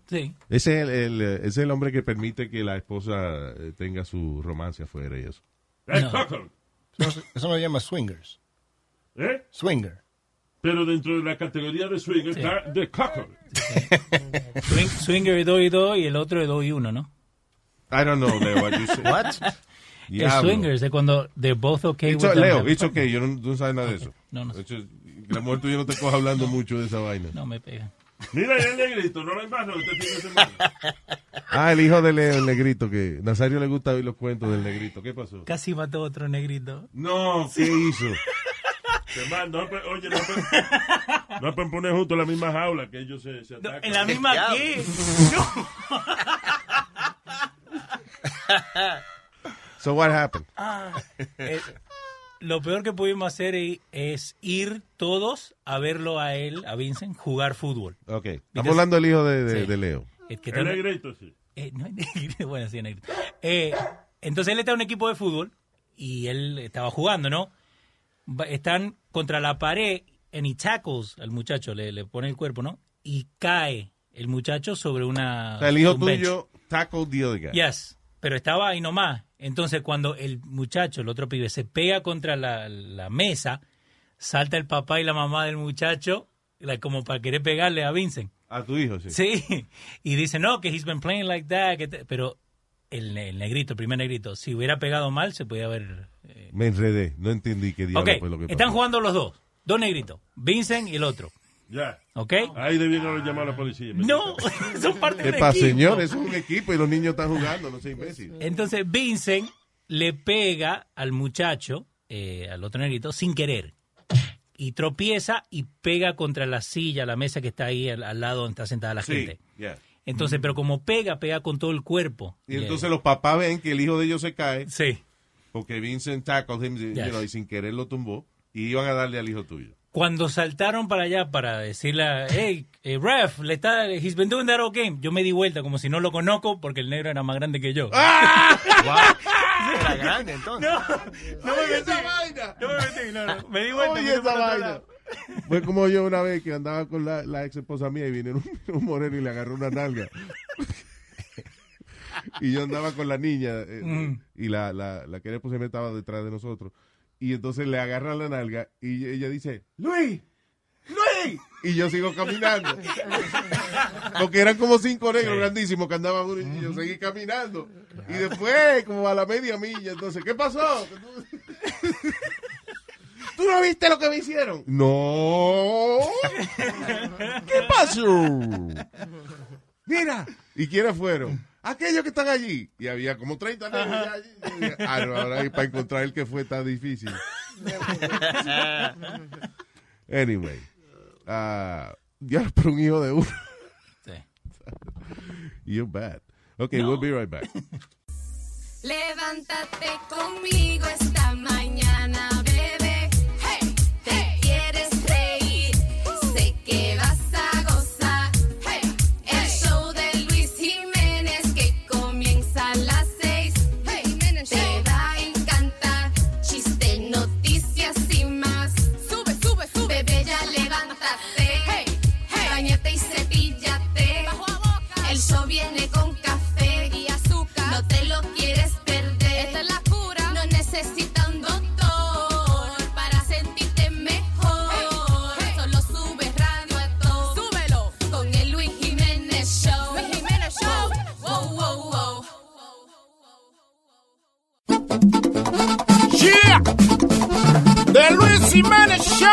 Sí. Ese es el, el, ese es el hombre que permite que la esposa eh, tenga su romance afuera y eso. Es cuckold. Eso, eso lo llama swingers. ¿Eh? Swinger. Pero dentro de la categoría de swing está de cuckold. Swing- swinger es 2 y 2 y el otro es 2 y 1, ¿no? I don't know, Leo, what you say. What? El Diablo. swingers es cuando they're both okay It's with Leo, it's okay, yo no, tú no sabes nada de eso. No, no. Es- la mujer tuya no te coja hablando mucho de esa vaina. No me pega. Mira, el negrito, no lo embarro este fin de semana. Ah, el hijo de Leo, el negrito, que Nazario le gusta oír los cuentos del negrito. ¿Qué pasó? Casi mató a otro negrito. No, ¿qué hizo? Mando, no, pe- oye, no, no pueden poner juntos en la misma jaula que ellos se, se atacan. ¿En la misma qué? So what happened? Ah, eh, lo peor que pudimos hacer i- es ir todos a verlo a él, a Vincent, jugar fútbol. Ok, Because- estamos hablando del hijo de, de- Sí. de Leo. El que El está- negrito, sí. Eh, no bueno, sí, negrito. Eh, entonces él está en un equipo de fútbol y él estaba jugando, ¿no? Están contra la pared en y tackles al muchacho, le, le pone el cuerpo, ¿no? Y cae el muchacho sobre una. O sea, el hijo un tuyo tackle the other guy. Yes, pero estaba ahí nomás. Entonces, cuando el muchacho, el otro pibe, se pega contra la, la mesa, salta el papá y la mamá del muchacho, como para querer pegarle a Vincent. A tu hijo, sí. Sí, y dice, no, que he's been playing like that. que te- Pero el, el negrito, el primer negrito, si hubiera pegado mal, se podía haber... eh, Me enredé, no entendí qué diablo Ok, fue lo que pasó. están jugando los dos, dos negritos, Vincent y el otro. Ya. ¿Ok? Ahí debieron haber llamado a la policía. No, son parte ¿Qué del equipo. señor? Es un equipo y los niños están jugando, no sé imbécil. Entonces Vincent le pega al muchacho, eh, al otro negrito, sin querer. Y tropieza y pega contra la silla, la mesa que está ahí al, al lado donde está sentada la Sí, gente. Entonces, pero como pega, pega con todo el cuerpo. Y entonces los papás ven que el hijo de ellos se cae. Sí. Porque Vincent tackled him, you Yes. know, y sin querer lo tumbó. Y iban a darle al hijo tuyo. Cuando saltaron para allá para decirle, hey, eh, ref, le está, he's been doing that all game. Yo me di vuelta como si no lo conozco porque el negro era más grande que yo. Era grande, entonces. No, no me metí. No me metí, no, no. Me di vuelta. Oye, esa vaina. Fue como yo una vez que andaba con la, la ex esposa mía y vino un, un moreno y le agarró una nalga. y yo andaba con la niña eh, Mm. y la, la, la que era esposa mía estaba detrás de nosotros. Y entonces le agarra la nalga y ella dice, Luis, Luis. Y yo sigo caminando. Porque eran como cinco negros grandísimos que andaban uno y yo seguí caminando. Y después, como a la media milla, entonces, ¿qué pasó? ¿Tú no viste lo que me hicieron? No. ¿Qué pasó? Mira. ¿Y quiénes fueron? Aquellos que están allí. Y había como 30 negros ya allí. Ah, no, ahora ahí para encontrar el que fue tan difícil. Anyway. ah ya por un hijo de uno. Sí. You're bad. Okay, we'll be right back. Levántate conmigo esta mañana, Jiménez Show.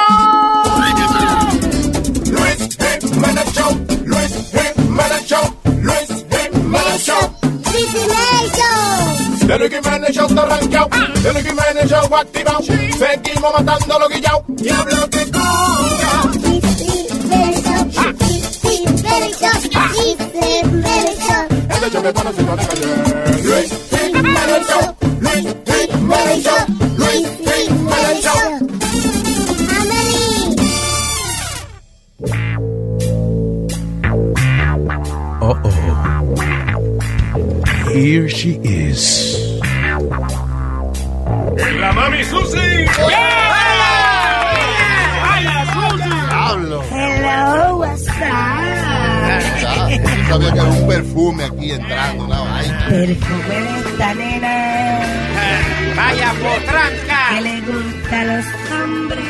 Luis Jiménez Show. Luis Jiménez Show. Luis Jiménez Show. Luis Jiménez Show. The Luis Jiménez Show está rankeado. The Luis Jiménez Show activado. Seguimos matando lo guillao. Diablo que Este show me pone sin de calle. Luis Jiménez Here she is. ¡La mami Susi! Pablo. Hello, what's up? Yo sabía que era un perfume aquí entrando, una vaina. Perfume de esta nena. Vaya potranca. Que le gusta a los hombres.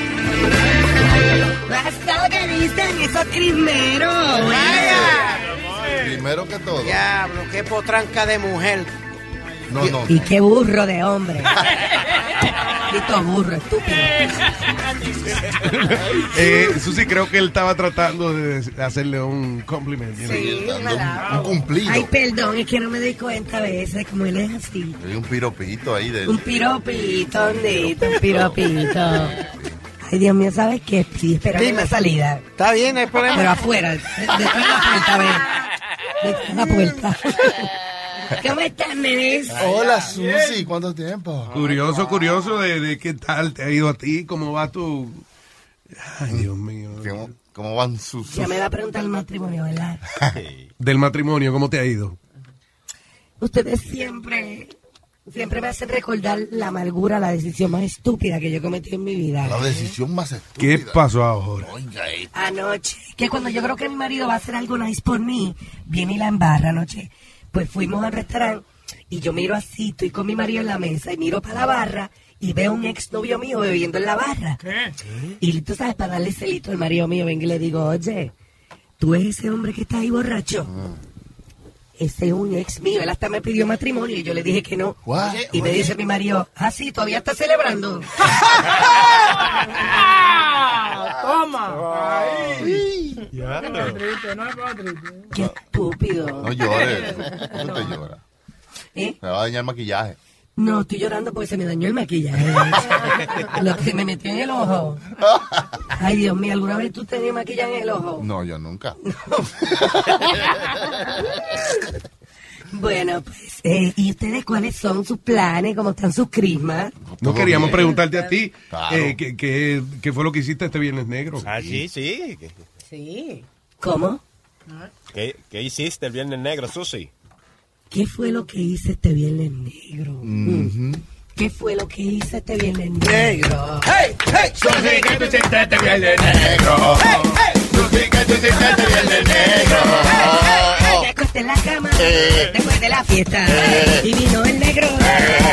Basta que dicen esos crismeros. Primero que todo. Diablo, qué potranca de mujer. No, no. Y qué burro de hombre. Maldito burro, estúpido. eh, Susi, creo que él estaba tratando de hacerle un compliment. Sí, Un, un cumplido. Ay, perdón, es que no me doy cuenta a veces como él es así. Hay un piropito ahí de Un piropito, un piropito. Ay, Dios mío, ¿sabes qué? Sí, espera Dime. la salida. Está bien, no hay problema. Pero afuera, de- detrás de la puerta. Detrás de la puerta. ¿Cómo estás, nenes? Hola, Susi, ¿cuánto tiempo? Curioso, curioso de, de qué tal te ha ido a ti, cómo va tu... Ay, Dios mío. ¿Cómo, cómo van sus... Ya me va a preguntar el matrimonio, ¿verdad? Del matrimonio, ¿cómo te ha ido? Ustedes siempre, siempre me hacen recordar la amargura, la decisión más estúpida que yo cometí en mi vida. La decisión más ¿Qué estúpida. pasó ahora? Oiga, eh. Anoche, que cuando yo creo que mi marido va a hacer algo nice por mí, viene y la embarra anoche. Pues fuimos al restaurante y yo miro así, estoy con mi marido en la mesa y miro para la barra y veo un exnovio mío bebiendo en la barra. Y tú sabes, para darle celito al marido mío, vengo y le digo, oye, tú eres ese hombre que está ahí borracho. Ese es un ex mío, él hasta me pidió matrimonio y yo le dije que no. What? Y me dice mi marido, ah, sí, todavía está celebrando. Toma. Ay. Qué estúpido. No llores. ¿Cómo te llora? ¿Eh? Me va a dañar el maquillaje. No, estoy llorando porque se me dañó el maquillaje. Lo que se me metió en el ojo. Ay, Dios mío, ¿alguna vez tú tenías maquillaje en el ojo? No, yo nunca. Bueno, pues, eh, ¿y ustedes cuáles son sus planes? ¿Cómo están sus crismas? No queríamos bien. preguntarte a ti Claro. eh, ¿qué, qué, qué fue lo que hiciste este viernes negro. Ah, sí, sí. ¿Qué, Sí. ¿Cómo? qué, qué hiciste el viernes negro, Susi? ¿Qué fue lo que hice este viernes negro? Mm. ¿Qué fue lo que hice este viernes negro? Hey, hey, Susi, que tú hiciste este viernes negro. Hey, hey, Susi, que tú hiciste este viernes negro. Me acosté en la cama Eh. después de la fiesta Eh. y vino el negro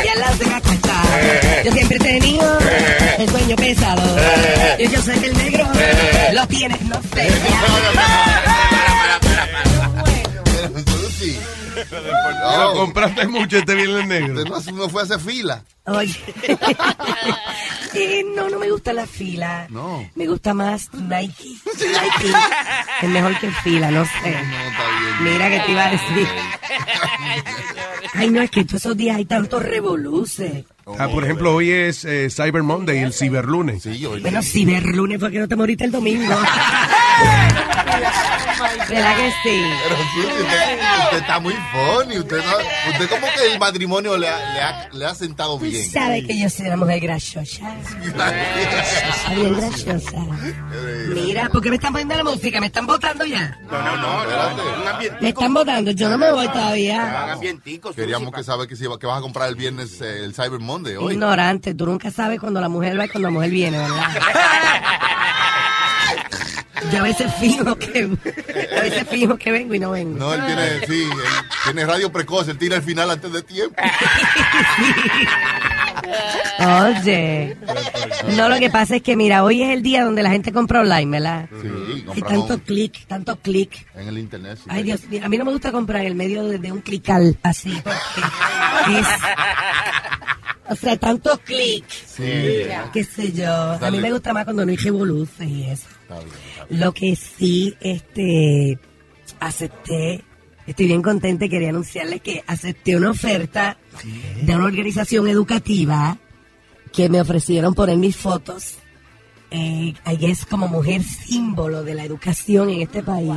y al lado se me acuesta. Eh. Yo siempre he tenido Eh. el sueño pesado Eh. y yo sé que el negro Eh. lo tiene, no sé. Compraste mucho este viernes negro. Usted no, no fue a hacer fila. Oye, Eh, no, no me gusta la fila. No. Me gusta más Nike. Nike es mejor que fila, no sé. No, está bien. Mira que te iba a decir. Ay, no, es que todos esos días hay tantos revoluces. Ah, por ejemplo, hoy es eh, Cyber Monday, el ciberlunes. Sí, Bueno, ciberlunes fue que no te moriste el domingo. ¿Verdad que sí? Pero Susi, usted, usted está muy funny. Usted, no- usted como que el matrimonio le ha, le ha, le ha sentado Tú bien. sabes que yo soy una mujer graciosa. Graciosa, bien graciosa. Mira, ¿por qué me están poniendo la música? ¿Me están votando ya? No, no, no, espérate. Me están votando, yo no me voy todavía. Queríamos que saber que, si, que vas a comprar el viernes eh, el Cyber Monday hoy. Ignorante, tú nunca sabes cuando la mujer va y cuando la mujer viene, ¿verdad? Yo a veces fijo que a veces fijo que vengo y no vengo. No, él tiene, sí, él tiene radio precoz, él tira el final antes de tiempo. Oye, no lo que pasa es que mira, hoy es el día donde la gente compra online, ¿verdad? Sí, Hay compra tanto home clic, tanto clic. en el internet. sí. Ay, Dios mío, a mí no me gusta comprar en el medio de, de un clical así, porque es- o sea, tanto clic, Sí. qué sé yo. A mí me gusta más cuando no hay revoluces y eso. Está bien. Lo que sí, este, acepté, estoy bien contenta y quería anunciarles que acepté una oferta de una organización educativa que me ofrecieron poner mis fotos. Eh, I guess como mujer símbolo de la educación en este país.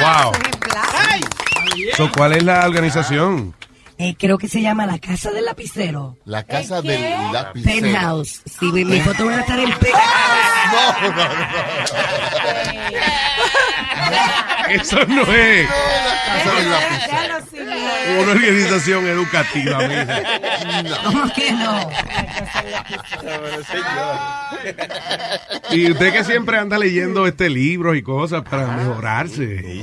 Wow. So, ¿Cuál es la organización? Eh, creo que se llama la Casa del Lapicero. La casa del lapicero. Penthouse. Sí, mi, mi foto va a estar en penthouse. No, no, no. Eso no es Casa del lapicero. una organización educativa, mija. ¿Cómo que no? Y usted que siempre anda leyendo este libro y cosas para mejorarse.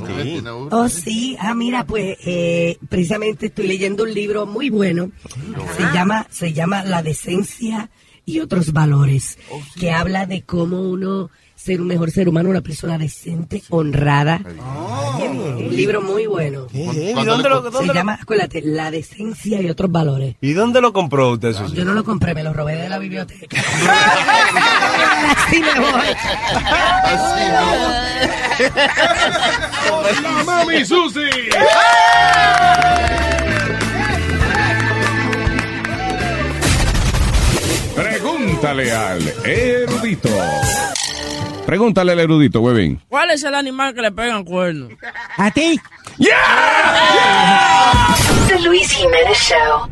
Oh, sí. Ah, mira, pues eh, precisamente estoy leyendo un libro muy bueno. Se llama, se llama La decencia y otros valores, que habla de cómo uno ser un mejor ser humano, una persona decente, honrada. Un libro muy bueno. ¿Y dónde lo- dónde Se lo- llama, acuérdate, La decencia y otros valores. ¿Y dónde lo compró usted, Susi? Yo no lo compré, me lo robé de la biblioteca. Así me voy. ¡La mami Susi! Pregúntale al erudito. Pregúntale al erudito, huevín. ¿Cuál es el animal que le pegan cuernos? ¿A ti? The Luis Jiménez Show.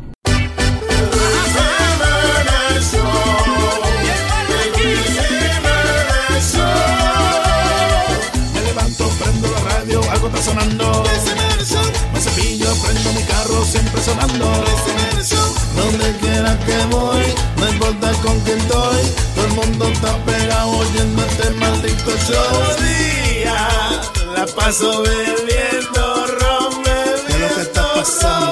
Me levanto, prendo la radio, algo está sonando. Prendo mi carro, siempre sonando. Donde quiera que voy, no importa con quién estoy. Todo el mundo está pegado oyendo este maldito show. Día, la paso bebiendo ron, ¿Qué es lo que está pasando?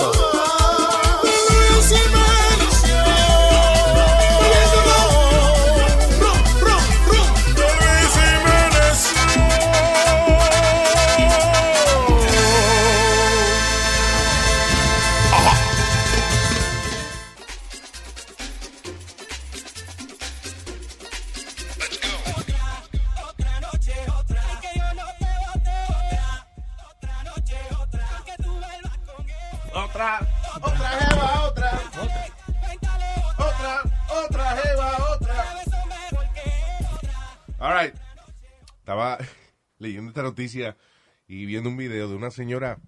All right. Estaba leyendo esta noticia y viendo un video de una señora.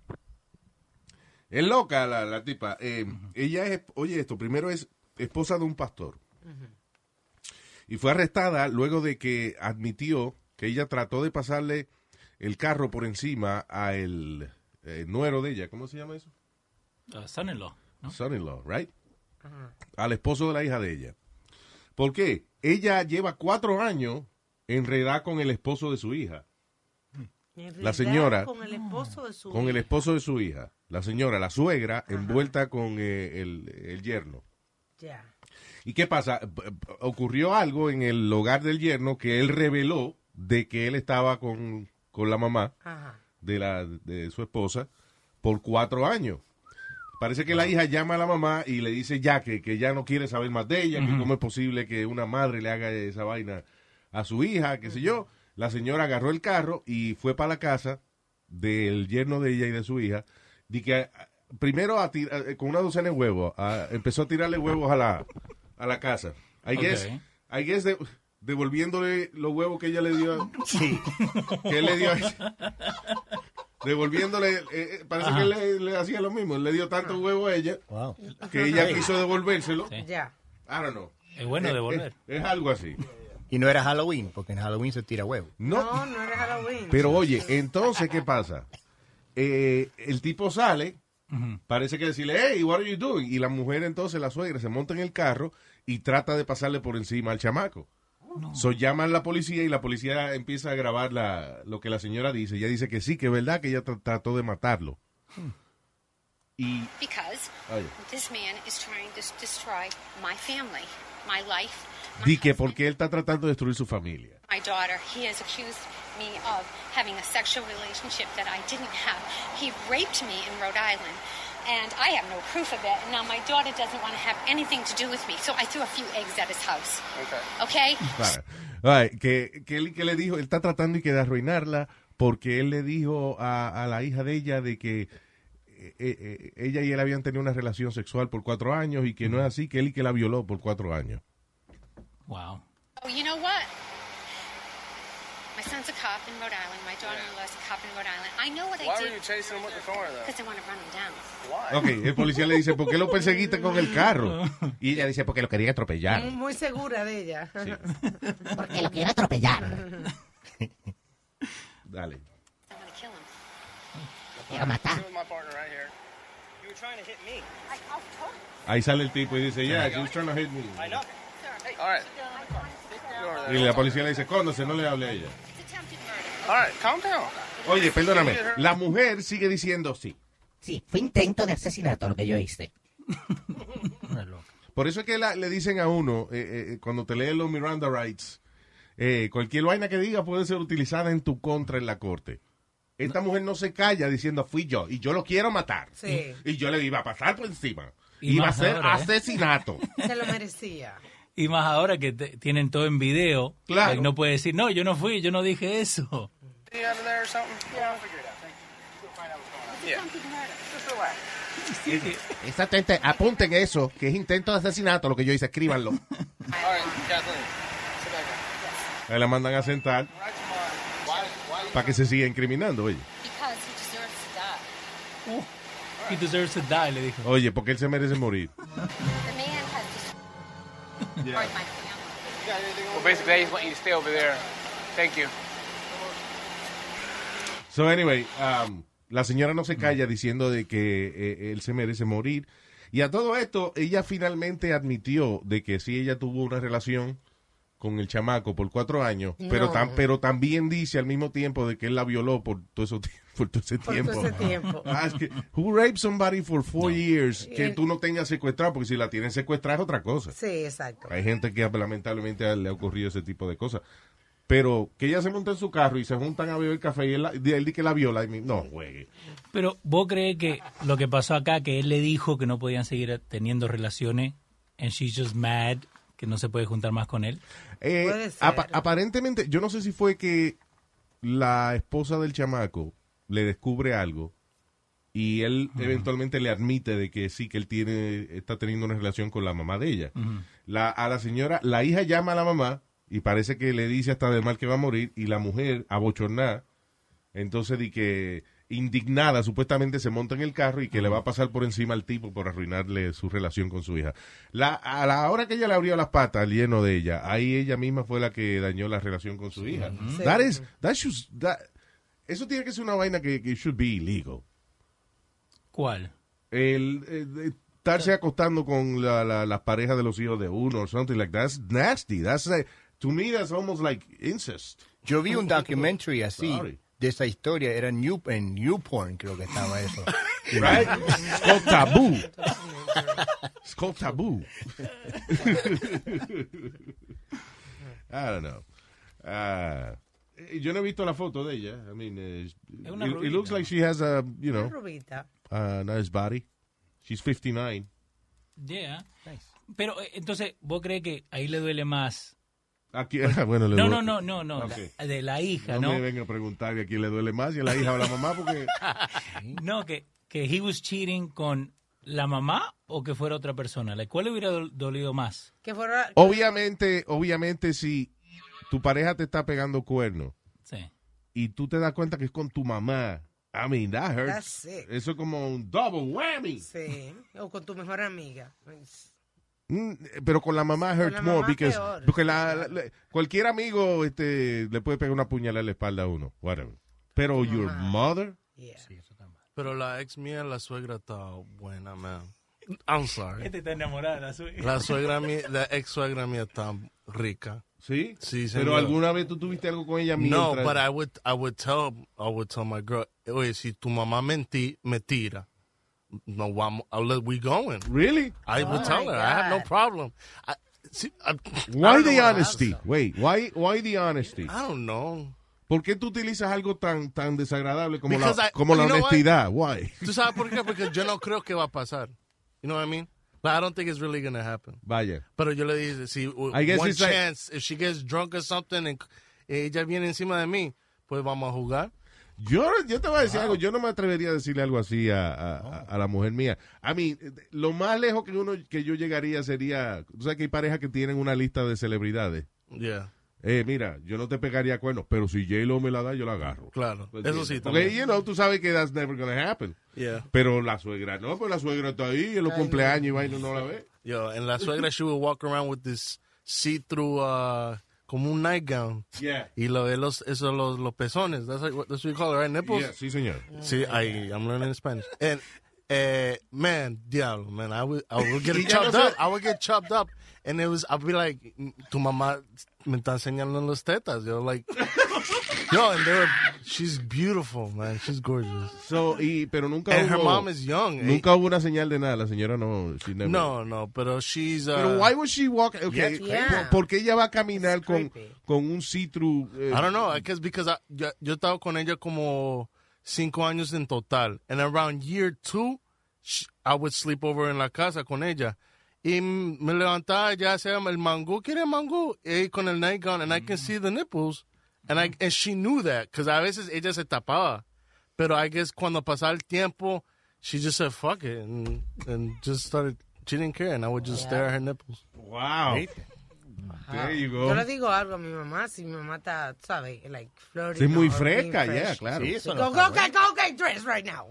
Es loca la, la tipa. Eh, ella es, oye esto, primero es esposa de un pastor. Y fue arrestada luego de que admitió que ella trató de pasarle el carro por encima a el eh, nuero de ella. ¿Cómo se llama eso? Uh, son-in-law, ¿no? Son-in-law, right? Al esposo de la hija de ella. ¿Por qué? Ella lleva cuatro años enredada con el esposo de su hija. La señora Con el esposo de su con el esposo de su hija. La señora, la suegra, envuelta con eh, el, el yerno. Ya. ¿Y qué pasa? Ocurrió algo en el hogar del yerno que él reveló de que él estaba con, con la mamá Ajá. de, la, de su esposa por cuatro años. Parece que la hija llama a la mamá y le dice ya que, que ya no quiere saber más de ella, que cómo es posible que una madre le haga esa vaina a su hija, qué sé yo. La señora agarró el carro y fue para la casa del yerno de ella y de su hija, de que ah, primero a tira- eh, con una docena de huevos, ah, empezó a tirarle huevos a la, a la casa. I guess, I guess de- devolviéndole los huevos que ella le dio. a- que él le dio a ella. Devolviéndole, eh, eh, parece Ajá. que él le, le hacía lo mismo. Él le dio tanto huevo a ella que ella Sí. quiso devolvérselo. Ya. I don't know. Es bueno devolver. Es, algo así. Y no era Halloween, porque en Halloween se tira huevo. No, No, no era Halloween. pero oye, entonces, ¿qué pasa? Eh, el tipo sale, parece que decirle, hey, what are you doing? Y la mujer entonces, la suegra, se monta en el carro y trata de pasarle por encima al chamaco. So llaman a la policía y la policía empieza a grabar la, lo que la señora dice. Ella dice que sí, que es verdad que ella tra- trató de matarlo. Y Because Oye. this man is trying to destroy my family, my life, di que porque él está tratando de destruir su familia. my daughter. He has accused me of having a sexual relationship that I didn't have. He raped me in Rhode Island. And I have no proof of it. And now my daughter doesn't want to have anything to do with me. So I threw a few eggs at his house. Okay? Claro. Ay, que, que, él, que le dijo, él está tratando y que de arruinarla porque él le dijo a, a la hija de ella de que eh, eh, ella y él habían tenido una relación sexual por cuatro años y que no es así, que él y que la violó por cuatro años. Wow. Oh, you know what? My son's a cop in Rhode Island. My daughter-in-law's a cop in Rhode Island. I know what I Why did. were you chasing him with the car, though? Because I want to run him down. Ok, el policía le dice, ¿por qué lo perseguiste con el carro? Y ella dice, porque lo quería atropellar. Muy, segura de ella. Porque lo quiero atropellar. Dale. I'm going to kill him. Quiero matar. with my partner right here. You were trying to hit me. I, I'll talk. Ahí sale el tipo y dice, yeah, she was trying to hit me. I know. Hey, all right. Y la policía le dice, cóndose, no le hable a ella. All right, calm down. Oye, perdóname, la mujer sigue diciendo sí. Sí, fue intento de asesinato lo que yo hice. Por eso es que la- le dicen a uno, eh, eh, cuando te leen los Miranda Rights, eh, cualquier vaina que diga puede ser utilizada en tu contra en la corte. Esta mujer no se calla diciendo fui yo y yo lo quiero matar. Sí. Y yo le iba a pasar por encima. Y iba a ser ahora, ¿eh? asesinato. Se lo merecía. Y más ahora que te- tienen todo en video. Claro. like, no puede decir, no, yo no fui, yo no dije eso. Exactamente, apunten eso, que es intento de asesinato lo que yo hice, escríbanlo. Ahí la mandan a sentar para que se siga incriminando, oye. Because he deserves to die. He deserves to die, le dijo. Oye, porque él se merece morir. Family. Well, basically, I just want you to stay over there. Thank you. So anyway, um, la señora no se calla diciendo de que eh, él se merece morir. Y a todo esto, ella finalmente admitió de que sí ella tuvo una relación con el chamaco por cuatro años, pero, No. tam- pero también dice al mismo tiempo de que él la violó por todo, eso, por todo ese Por tiempo. todo ese tiempo. Ah, que, who raped somebody for four years que Y- tú no tengas secuestrado, porque si la tienes secuestrada es otra cosa. Sí, exacto. Hay gente que lamentablemente le ha ocurrido ese tipo de cosas. Pero que ella se monta en su carro y se juntan a beber café y él, la- él dice que la viola. y mi- no, juegue. Pero vos crees que lo que pasó acá, que él le dijo que no podían seguir teniendo relaciones, and she's just mad, que no se puede juntar más con él. Eh, Puede ser. apa- aparentemente, yo no sé si fue que la esposa del chamaco le descubre algo y él eventualmente le admite de que sí, que él tiene, está teniendo una relación con la mamá de ella. La, a la señora, la hija llama a la mamá y parece que le dice hasta del mal que va a morir y la mujer, abochornada, entonces di que indignada supuestamente se monta en el carro y que le va a pasar por encima al tipo por arruinarle su relación con su hija. La, a la hora que ella le abrió las patas al lleno de ella, ahí ella misma fue la que dañó la relación con su hija. Sí. That is- that should- that- eso tiene que ser una vaina que, que should be illegal. ¿Cuál? El, eh, estarse acostando con la, la, las parejas de los hijos de uno or something like that. That's nasty. That's like- to me that's almost like incest. Yo vi un documentary así Sorry. De esa historia. Era New, en Newporn, creo que estaba eso. Right? It's called taboo. It's called taboo. I don't know. Ah, eh, yo no he visto la foto de ella. I mean, Es una it, it looks like she has a, you Una know, rubita. a nice body. She's 59. Yeah. Pero eh, entonces, ¿vos crees que ahí le duele más Aquí, bueno, le No, no, no, no, no, la- de la hija, No ¿no? me venga a preguntar a quién le duele más, si a la hija o a la mamá, porque... No, que, que he was cheating con la mamá o que fuera otra persona. ¿La cuál le hubiera dol- dolido más? Que fuera. Obviamente, obviamente, si tu pareja te está pegando cuernos Sí. y tú te das cuenta que es con tu mamá, I mean, that hurts. That's sick. Eso es como un double whammy. Sí. O con tu mejor amiga. Mm, Pero con la mamá la more mamá because, peor. porque la, la- la- cualquier amigo este, le puede pegar una puñalada en la espalda a uno, whatever. Pero your mother, Pero la ex mía, la suegra está buena, man. I'm sorry. Este está enamorada de la suegra. La suegra mía, la ex suegra mía está rica. ¿sí? Sí, Pero señor. alguna vez tú tuviste algo con ella No, mientras... but I would, I would tell, I would tell my girl, oye, si tu mamá mentí, me tira. No, vamos, I'll let we going. Really? I would Oh tell her. I have no God. problem. I, see, I, I Why don't know the I honesty? Wait, why, why the honesty? I don't know. ¿Por qué tú utilizas algo tan, tan desagradable como Because la, I- como la you know what? honestidad? Why? ¿Tú sabes por qué? Porque yo no creo que va a pasar. You know what I mean? Like, I don't think it's really going to happen. Vaya. Pero yo le dije, si I guess one it's like- chance, if she gets drunk or something and ella viene encima de mí, pues vamos a jugar. Yo, yo te voy a decir algo, yo no me atrevería a decirle algo así a, a- a- a la mujer mía. A mí, lo más lejos que uno que yo llegaría sería, tú sabes que hay parejas que tienen una lista de celebridades. Yeah. Eh, mira, yo no te pegaría cuernos, pero si J-Lo me la da, yo la agarro. Claro, ¿Me eso sí Porque, you know, tú sabes que that's never gonna happen. Yeah. Pero la suegra, no, pues la suegra está ahí, en los Ay, cumpleaños y vaina no la ve. Yo, and la suegra, she would walk around with this see-through, uh, como un nightgown. Yeah. Y lo, los, eso, los, los pezones. That's, like, what- that's what you call it, right? Nipples? Yeah, sí, señor. Sí, I, I'm learning Spanish. And, eh, man, diablo, man, I would, I would get chopped up. I would get chopped up. And it was, I'd be like, tu mamá me está enseñando las tetas. Yo, like, yo, and they were, she's beautiful, man. She's gorgeous. So, y, pero nunca And hubo, her mom is young. eh? Nunca hubo una señal de nada, la señora no. she never- No, no, pero she's. Uh, Pero why would she walk? Okay, Yeah. ¿por, qué ella va a caminar con, con un see-through? eh, I don't know. I guess because I, yo, yo estaba con ella como cinco años en total. And around year two, I would sleep over en la casa con ella. Y me levantaba, ya sea el mangú, ¿quiere mangú? Y con el nightgown, and I can see the nipples. And, I, and she knew that, because a veces ella se tapaba. Pero I guess cuando pasaba el tiempo, she just said, fuck it, and, and just started, she didn't care, and I would just stare at her nipples. Wow. There you go. Yo le digo algo a mi mamá, si mi mamá está, ¿sabes? Like, flirting Sí, muy fresca, fresh. yeah, claro. Sí, eso Go, no get, go, get dressed right now.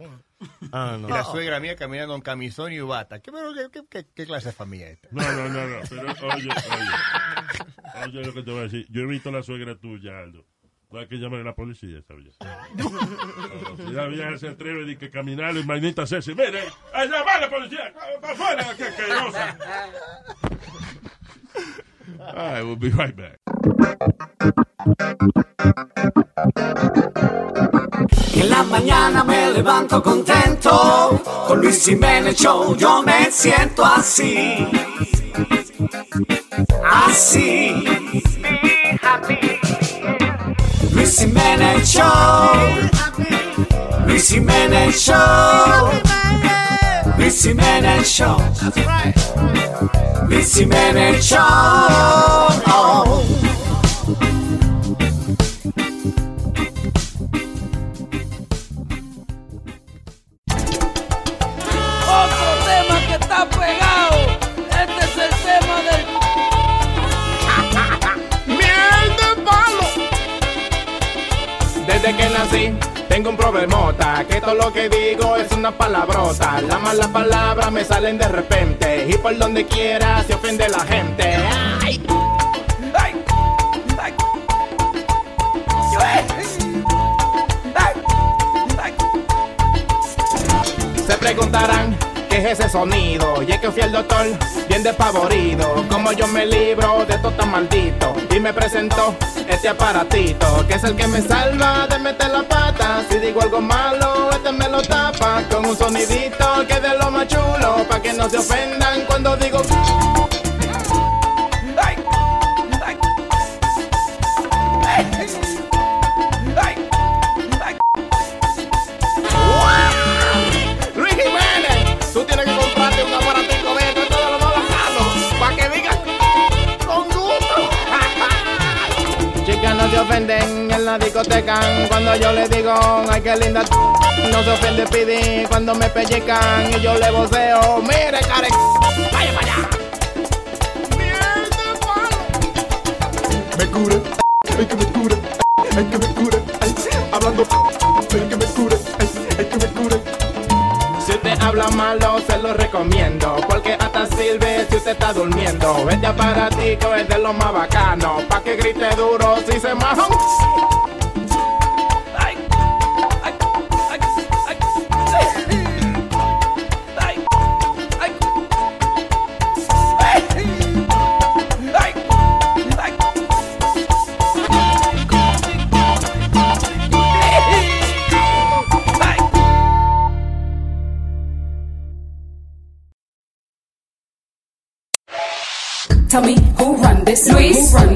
Ah, Y no. la suegra mía caminando con camisón y bata. ¿Qué, qué, qué- qué- qué clase de familia es esta? No, no, no, no. Pero oye, oye. Oye lo que te voy a decir. Yo he visto a la suegra tuya, Aldo. No hay que llamar a la policía, ¿sabes? Si la vieja se atreve de que caminar en Magnita Ceci, mire, a llamar a la policía, para afuera, que asquerosa. All right, we'll be right back. En la mañana me levanto contento, con Luis Jiménez Show yo me siento así, así. Luis Jiménez Show, Luis Jiménez Show, Luis Jiménez Show, Luis Jiménez Show. Que todo lo que digo es una palabrota. Las malas palabras me salen de repente. Y por donde quiera se ofende la gente. Se es ese sonido. Y es que fui al doctor bien despavorido. Como yo me libro de todo tan maldito. Y me presentó este aparatito. Que es el que me salva de meter la pata. Si digo algo malo, este me lo tapa. Con un sonidito que de lo más chulo. Pa' que no se ofendan cuando digo. La discoteca. Cuando yo le digo, ay, qué linda, no se ofende, pide. Cuando me pellizcan y yo le voceo, mire, care, vaya para allá. Me cure, ay que me cure, ay que me cure, ay, hablando, ay que me cure, habla malo, se lo recomiendo. Porque hasta sirve si usted está durmiendo. Vete aparatico es de lo más bacano. Pa' que grite duro si se maja.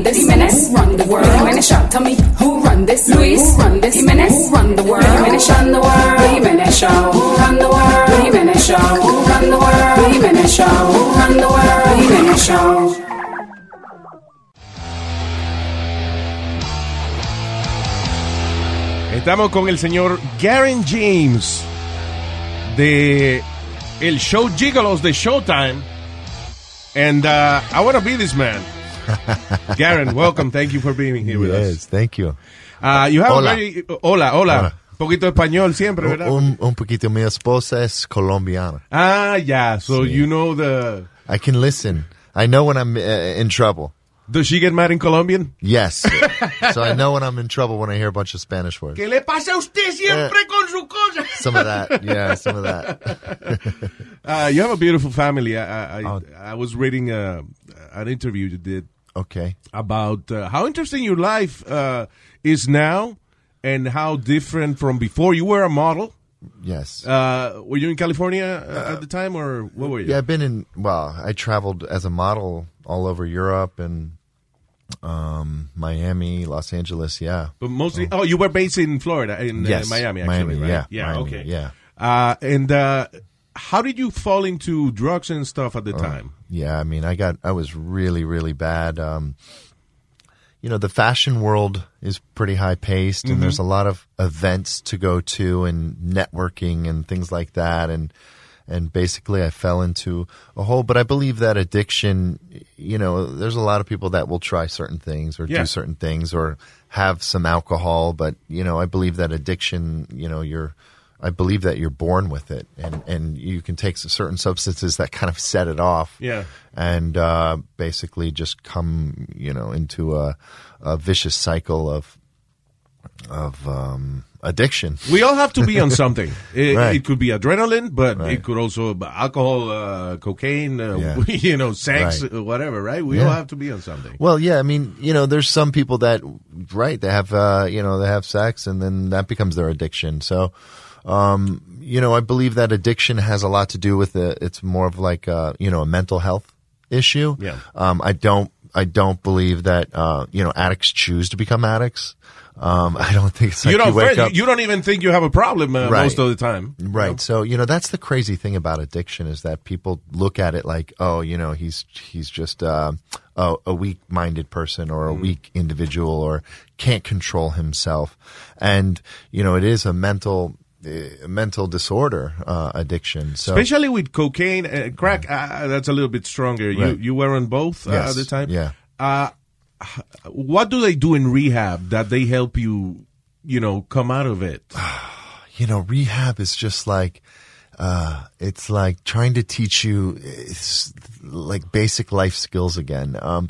Run this, Jimenez. Run the world, Jimenez Show. Tell me who run this, Luis. Run this, Jimenez. Who run the world, Jimenez. Run the world, Jimenez Show. Who run the world, Jimenez Show. Who run the world, Jimenez Show. Who run the world, Jimenez Show. Estamos con el señor Garen James de el show Gigolos de Showtime. And uh, I want to be this man. Garen, welcome. Thank you for being here with us. Yes, thank you. Uh, you have Hola. a very, hola, hola. Hola. Un poquito español siempre, ¿verdad? Un, un poquito. Mi esposa es colombiana. Ah, yeah. So you know the. I can listen. I know when I'm uh, in trouble. Does she get mad in Colombian? Yes. so I know when I'm in trouble when I hear a bunch of Spanish words. ¿Qué le pasa a usted siempre con su cosa? Some of that. Yeah, some of that. Uh, you have a beautiful family. I, I, I was reading uh, an interview you did. Okay. About uh, how interesting your life uh, is now and how different from before. You were a model. Yes. Uh, were you in California uh, at the time, or what were you? Yeah, I've been in. Well, I traveled as a model all over Europe and um, Miami, Los Angeles. Yeah. But mostly, oh, you were based in Florida, in Yes, uh, Miami, actually, Miami, right? yeah, yeah, Miami, okay, yeah. Uh, and uh, how did you fall into drugs and stuff at the time? Yeah, I mean, I got, I was really, really bad. Um, you know, the fashion world is pretty high paced, and Mhm. there's a lot of events to go to and networking and things like that. And and basically, I fell into a hole. But I believe that addiction, you know, there's a lot of people that will try certain things or Yeah. do certain things or have some alcohol. But you know, I believe that addiction, you know, you're I believe that you're born with it, and and you can take certain substances that kind of set it off Yeah. and uh, basically just come, you know, into a, a vicious cycle of of um, addiction. We all have to be on something. It, Right. it could be adrenaline, but Right. it could also be alcohol, uh, cocaine, uh, Yeah. you know, sex, Right. uh, whatever. Right? We Yeah. all have to be on something. Well, yeah, I mean, you know, there's some people that, right, they have, uh, you know, they have sex and then that becomes their addiction. So, um, you know, I believe that addiction has a lot to do with it. It's more of like, uh, you know, a mental health issue. Yeah. Um, I don't, I don't believe that, uh, you know, addicts choose to become addicts. Um, I don't think it's like you you, don't. wake first, up. you don't even think you have a problem uh, Right. most of the time. Right. So, you know, that's the crazy thing about addiction is that people look at it like, oh, you know, he's he's just uh, a, a weak-minded person or a weak individual or can't control himself. And, you know, it is a mental uh, mental disorder uh, addiction. So Especially with cocaine and crack, uh, that's a little bit stronger. You Right. you were on both uh, Yes. at the time. Yeah. Uh, what do they do in rehab that they help you, you know, come out of it? you know, rehab is just like, uh, it's like trying to teach you it's like basic life skills again. Um,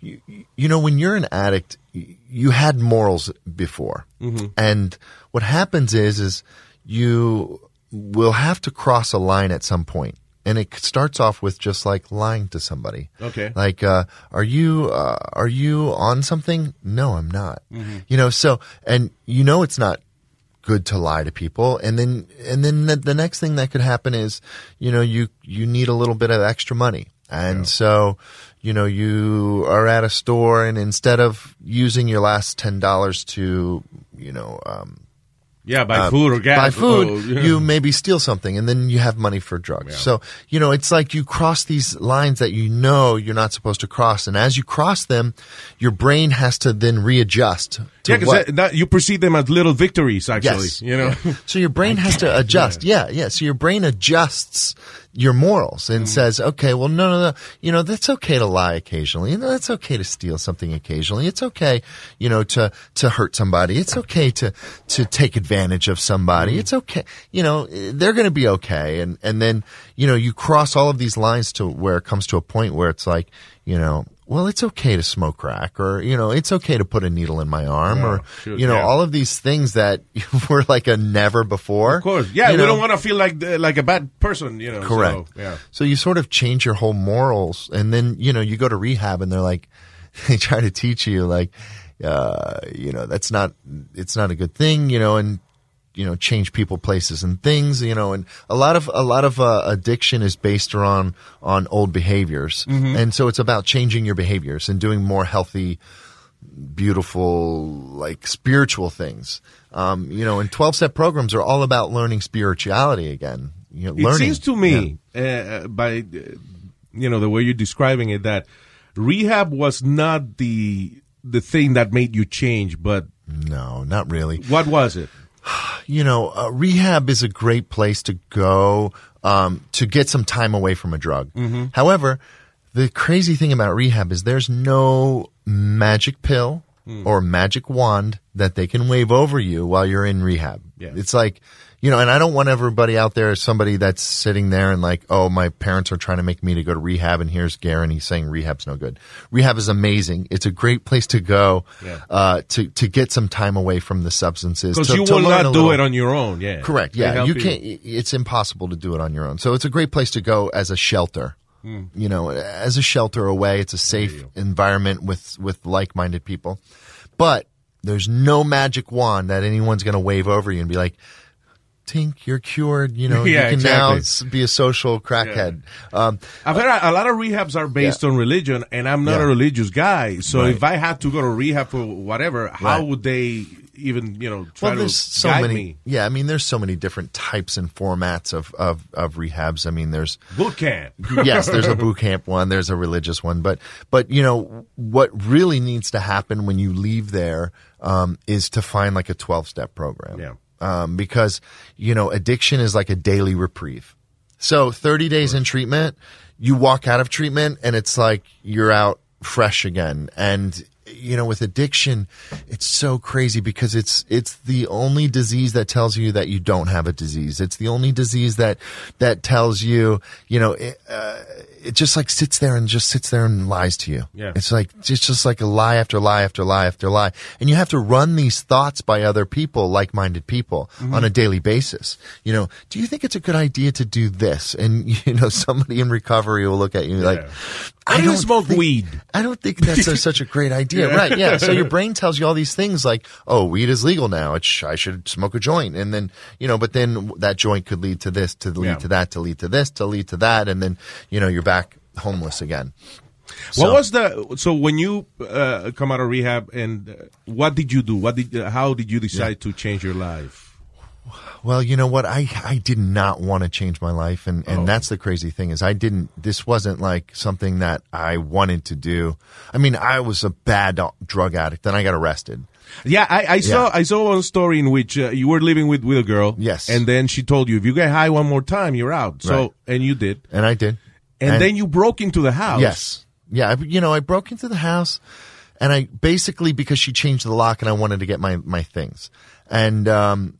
you, you know, when you're an addict, you had morals before. Mhm. And what happens is, is you will have to cross a line at some point. And it starts off with just like lying to somebody. Okay. Like, uh, are you, uh, are you on something? No, I'm not. Mhm. You know, so, and you know it's not good to lie to people. And then, and then the, the next thing that could happen is, you know, you, you need a little bit of extra money. And so, you know, you are at a store and instead of using your last $10 to, you know, um, Yeah, by uh, food or gas. By food, Oh, yeah. you maybe steal something, and then you have money for drugs. So you know, it's like you cross these lines that you know you're not supposed to cross, and as you cross them, your brain has to then readjust. To Yeah, because you perceive them as little victories, actually. Yes. You know? Yeah. So your brain has to adjust. Yeah. yeah, So your brain adjusts your morals Mm. and says, okay, well, no, no, no. You know, that's okay to lie occasionally. You know, that's okay to steal something occasionally. It's okay, you know, to, to hurt somebody. It's okay to, to take advantage of Mm. somebody. It's okay. You know, they're going to be okay. And, and then, you know, you cross all of these lines to where it comes to a point where it's like, you know, well, it's okay to smoke crack or, you know, it's okay to put a needle in my arm or, you know, yeah. all of these things that were like a never before. Of course. Yeah, you we know? don't want to feel like the, like a bad person, you know. Correct. So, yeah. So you sort of change your whole morals, and then you know you go to rehab, and they're like, they try to teach you like, uh, you know, that's not it's not a good thing, you know, and you know change people, places, and things, you know, and a lot of a lot of uh, addiction is based on on old behaviors, Mhm. and so it's about changing your behaviors and doing more healthy beautiful, like spiritual things. Um, you know, and 12 step programs are all about learning spirituality again. You know, It learning. seems to me, uh, by uh, you know the way you're describing it, that rehab was not the the thing that made you change, but no, not really. What was it? You know, uh, rehab is a great place to go um, to get some time away from a drug. Mhm. However, the crazy thing about rehab is there's no magic pill Mm. or magic wand that they can wave over you while you're in rehab. Yeah. It's like, you know, and I don't want everybody out there, somebody that's sitting there and like, oh, my parents are trying to make me to go to rehab, and here's Garen, he's saying rehab's no good. Rehab is amazing. It's a great place to go Yeah. uh, to to get some time away from the substances. Because you to will not do little- it on your own. Yeah, Correct. Yeah, you can't. It's impossible to do it on your own. So it's a great place to go as a shelter. Mm. You know, as a shelter away. It's a safe environment with with like minded people. But there's no magic wand that anyone's going to wave over you and be like. Tink, you're cured. You know, Yeah, you can now exactly. s- be a social crackhead. Um, I've heard a, a lot of rehabs are based on religion, and I'm not Yeah. a religious guy. So Right. if I had to go to rehab for whatever, how would they even you know try well, there's to so guide many. me? Yeah, I mean, there's so many different types and formats of of, of rehabs. I mean, there's Boot camp. yes, there's a boot camp one, there's a religious one, but but you know what really needs to happen when you leave there um, is to find like a 12 step program. Yeah. Um, because you know addiction is like a daily reprieve. So 30 days in treatment, you walk out of treatment and it's like you're out fresh again. And you know, with addiction, it's so crazy because it's it's the only disease that tells you that you don't have a disease. It's the only disease that that tells you, you know, uh, it just like sits there and just sits there and lies to you. Yeah. It's like it's just like a lie after lie after lie after lie, and you have to run these thoughts by other people, like-minded people, Mhm. on a daily basis. You know, do you think it's a good idea to do this? And you know, somebody in recovery will look at you like, Why I do you don't smoke think- weed? I don't think that's a, such a great idea. Yeah. Right. Yeah. So your brain tells you all these things like, oh, weed is legal now. It's, I should smoke a joint. And then, you know, but then that joint could lead to this, to lead Yeah. to that, to lead to this, to lead to that. And then, you know, you're back homeless again. What was the so when you uh, come out of rehab and uh, what did you do? What did uh, how did you decide to change your life? Well, you know what? I, I did not want to change my life. And, and Oh. that's the crazy thing is I didn't, this wasn't like something that I wanted to do. I mean, I was a bad drug addict. Then I got arrested. Yeah, I, I saw I saw one story in which uh, you were living with, with a girl. Yes. and then she told you if you get high one more time, you're out. So Right. and you did, And I did. and, then you broke into the house. Yes. Yeah. I, you know, I broke into the house and I basically, because she changed the lock and I wanted to get my, my things. And, um,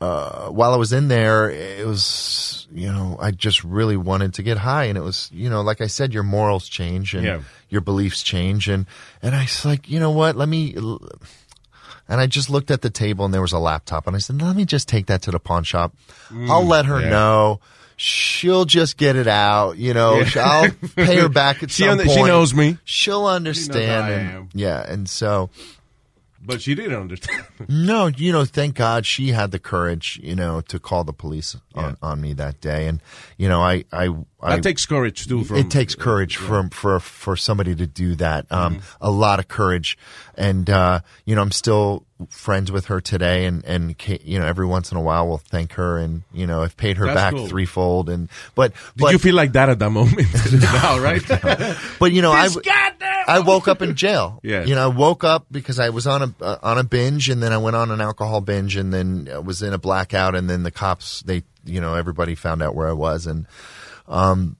uh, while I was in there, it was, you know, I just really wanted to get high. And it was, you know, like I said, your morals change and Yeah. your beliefs change. And, and I was like, you know what? Let me, and I just looked at the table and there was a laptop and I said, let me just take that to the pawn shop. Mm, I'll let her yeah. know. She'll just get it out, you know. Yeah. I'll pay her back at She some she point. knows me. She'll understand. I and- yeah, and so but she didn't understand. no, you know, thank God she had the courage, you know, to call the police on, on me that day. And, you know, I, I, I That takes courage, too, from- it takes courage from for for somebody to do that. Um, Mm-hmm. a lot of courage, and uh, you know, I'm still friends with her today, and and you know, every once in a while we'll thank her, and you know, I've paid her That's back cool. threefold, and but Did but you feel like that at that moment? now, right? but you know, I, I woke up in jail. Yeah. You know, I woke up because I was on a uh, on a binge, and then I went on an alcohol binge, and then I was in a blackout, and then the cops, they, you know, everybody found out where I was, and um,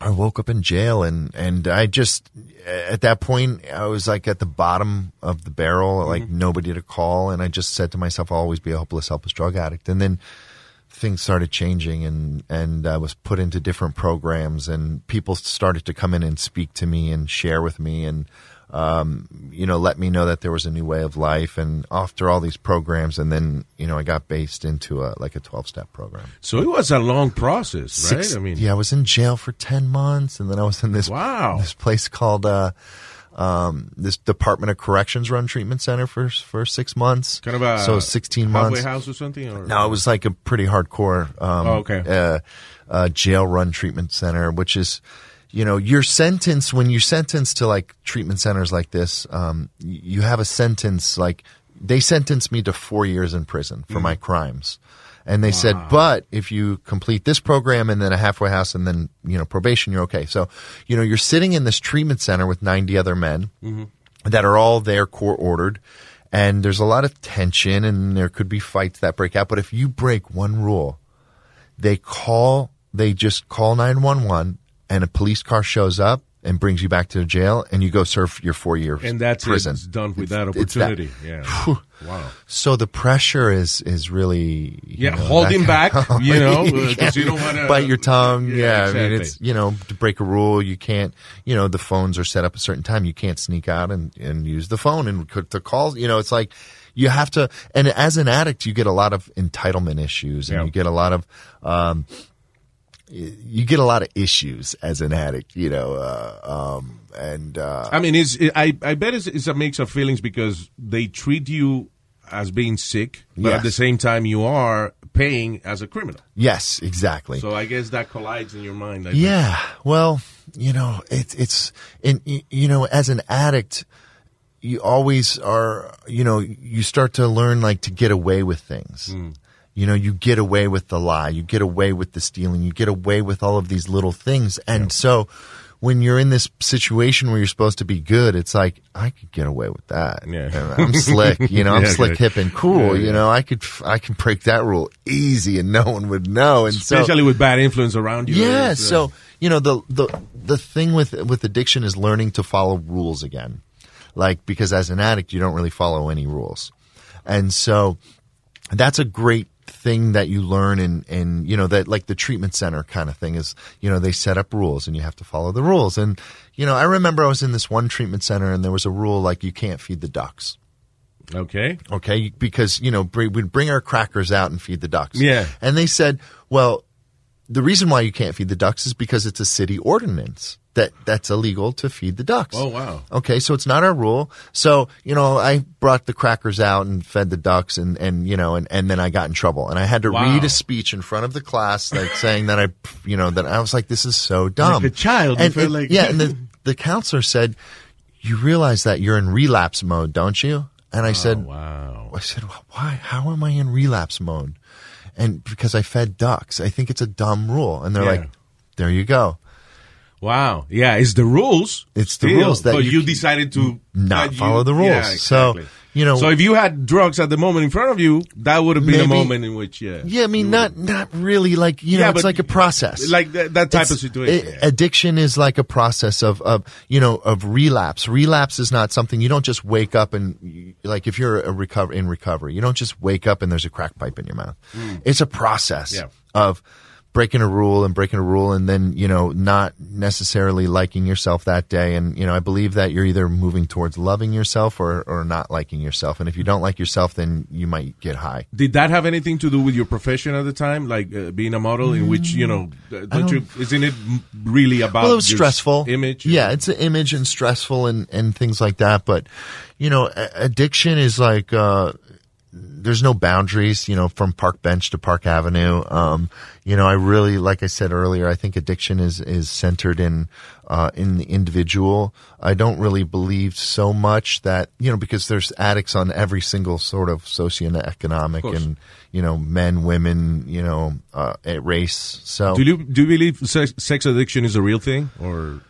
I woke up in jail, and and I just at that point I was like at the bottom of the barrel, like nobody to call, and I just said to myself, I'll always be a hopeless, helpless drug addict, and then things started changing and and I was put into different programs and people started to come in and speak to me and share with me. And um, you know let me know that there was a new way of life and after all these programs and then you know I got based into a like a 12 step program. So it was a long process, right? Six- I mean, yeah, I was in jail for 10 months and then I was in this Wow. this place called uh um, this Department of Corrections run treatment center for for six months. kind of a so sixteen halfway months. house or something. Or? No, it was like a pretty hardcore um, Oh, okay. uh, uh, jail run treatment center, which is, you know, your sentence when you're sentenced to like treatment centers like this, um, you have a sentence like they sentenced me to four years in prison for my crimes. And they said, but if you complete this program and then a halfway house and then, you know, probation, you're okay. So, you know, you're sitting in this treatment center with 90 other men that are all there court ordered and there's a lot of tension and there could be fights that break out but if you break one rule they call they just call 911 and a police car shows up and brings you back to the jail and you go serve your 4 year and that's prison it. It's done with that It's that- opportunity. yeah. Wow. so the pressure is is really you Yeah, know, holding that- back, you know, uh, 'cause you don't wanna- bite your tongue. Yeah, Yeah, I mean exactly. it's you know to break a rule you can't you know the phones are set up a certain time you can't sneak out and and use the phone and co- to call you know it's like you have to and as an addict you get a lot of entitlement issues and Yeah. you get a lot of um you get a lot of issues as an addict you know uh, um and uh I mean, it's, I, I bet it's, it's a mix of feelings because they treat you as being sick, but at the same time, you are paying as a criminal. yes exactly So I guess that collides in your mind. I think. Yeah. Well, you know, it's it's in you know, as an addict, you always are. You know, you start to learn like to get away with things. You know, you get away with the lie, you get away with the stealing, you get away with all of these little things, and so. When you're in this situation where you're supposed to be good, it's like I could get away with that. Yeah. I'm slick, you know. I'm Yeah, slick, hip, and cool. Yeah, You know, I could I can break that rule easy, and no one would know. And so, Especially with bad influence around you. yeah. It's, uh, So you know the the the thing with with addiction is learning to follow rules again, like because as an addict you don't really follow any rules, and so that's a great thing that you learn in in you know that like the treatment center kind of thing is you know they set up rules and you have to follow the rules and you know I remember I was in this one treatment center and there was a rule like you can't feed the ducks. Okay. Okay, because you know we'd bring our crackers out and feed the ducks. Yeah. and they said, well, the reason why you can't feed the ducks is because it's a city ordinance that that's illegal to feed the ducks. Oh, wow. Okay, so it's not our rule. So you know, I brought the crackers out and fed the ducks, and and you know, and and then I got in trouble, and I had to Wow. read a speech in front of the class, like saying that I, you know, that I was like, this is so dumb. Like a child, and, and- like- yeah, and the the counselor said, you realize that you're in relapse mode, don't you? And I oh, said, Oh, wow. I said, why? How am I in relapse mode? And because I fed ducks, I think it's a dumb rule. And they're Yeah. like, there you go. Wow. Yeah, it's the rules. It's the still, rules that but you you, decided to not that follow the rules. Yeah, So, exactly. You know- so if you had drugs at the moment in front of you, that would have been a moment in which, yeah, Yeah, I mean, not not really. Like you know, Yeah, it's like a process. like that, that type It's- of situation. i- addiction is like a process of, of you know of relapse. Relapse is not something you don't just wake up and like if you're a recover in recovery, you don't just wake up and there's a crack pipe in your mouth. Mm. It's a process Yeah. of breaking a rule and breaking a rule and then you know not necessarily liking yourself that day and you know i believe that you're either moving towards loving yourself or or not liking yourself and if you don't like yourself then you might get high Did that have anything to do with your profession at the time, like uh, being a model? In which you know, uh, don't, you? Isn't it really about? well, it was stressful. image. Yeah, it's an image and stressful and, and things like that. But, you know, addiction is like, uh, there's no boundaries, you know, from park bench to park avenue. Um, you know, I really, like I said earlier, I think addiction is, is centered in, uh, in the individual. I don't really believe so much that, you know, because there's addicts on every single sort of socioeconomic course. and, you know, men, women, you know, uh, eh, race. So Do you do you believe sex, sex addiction is a real thing or?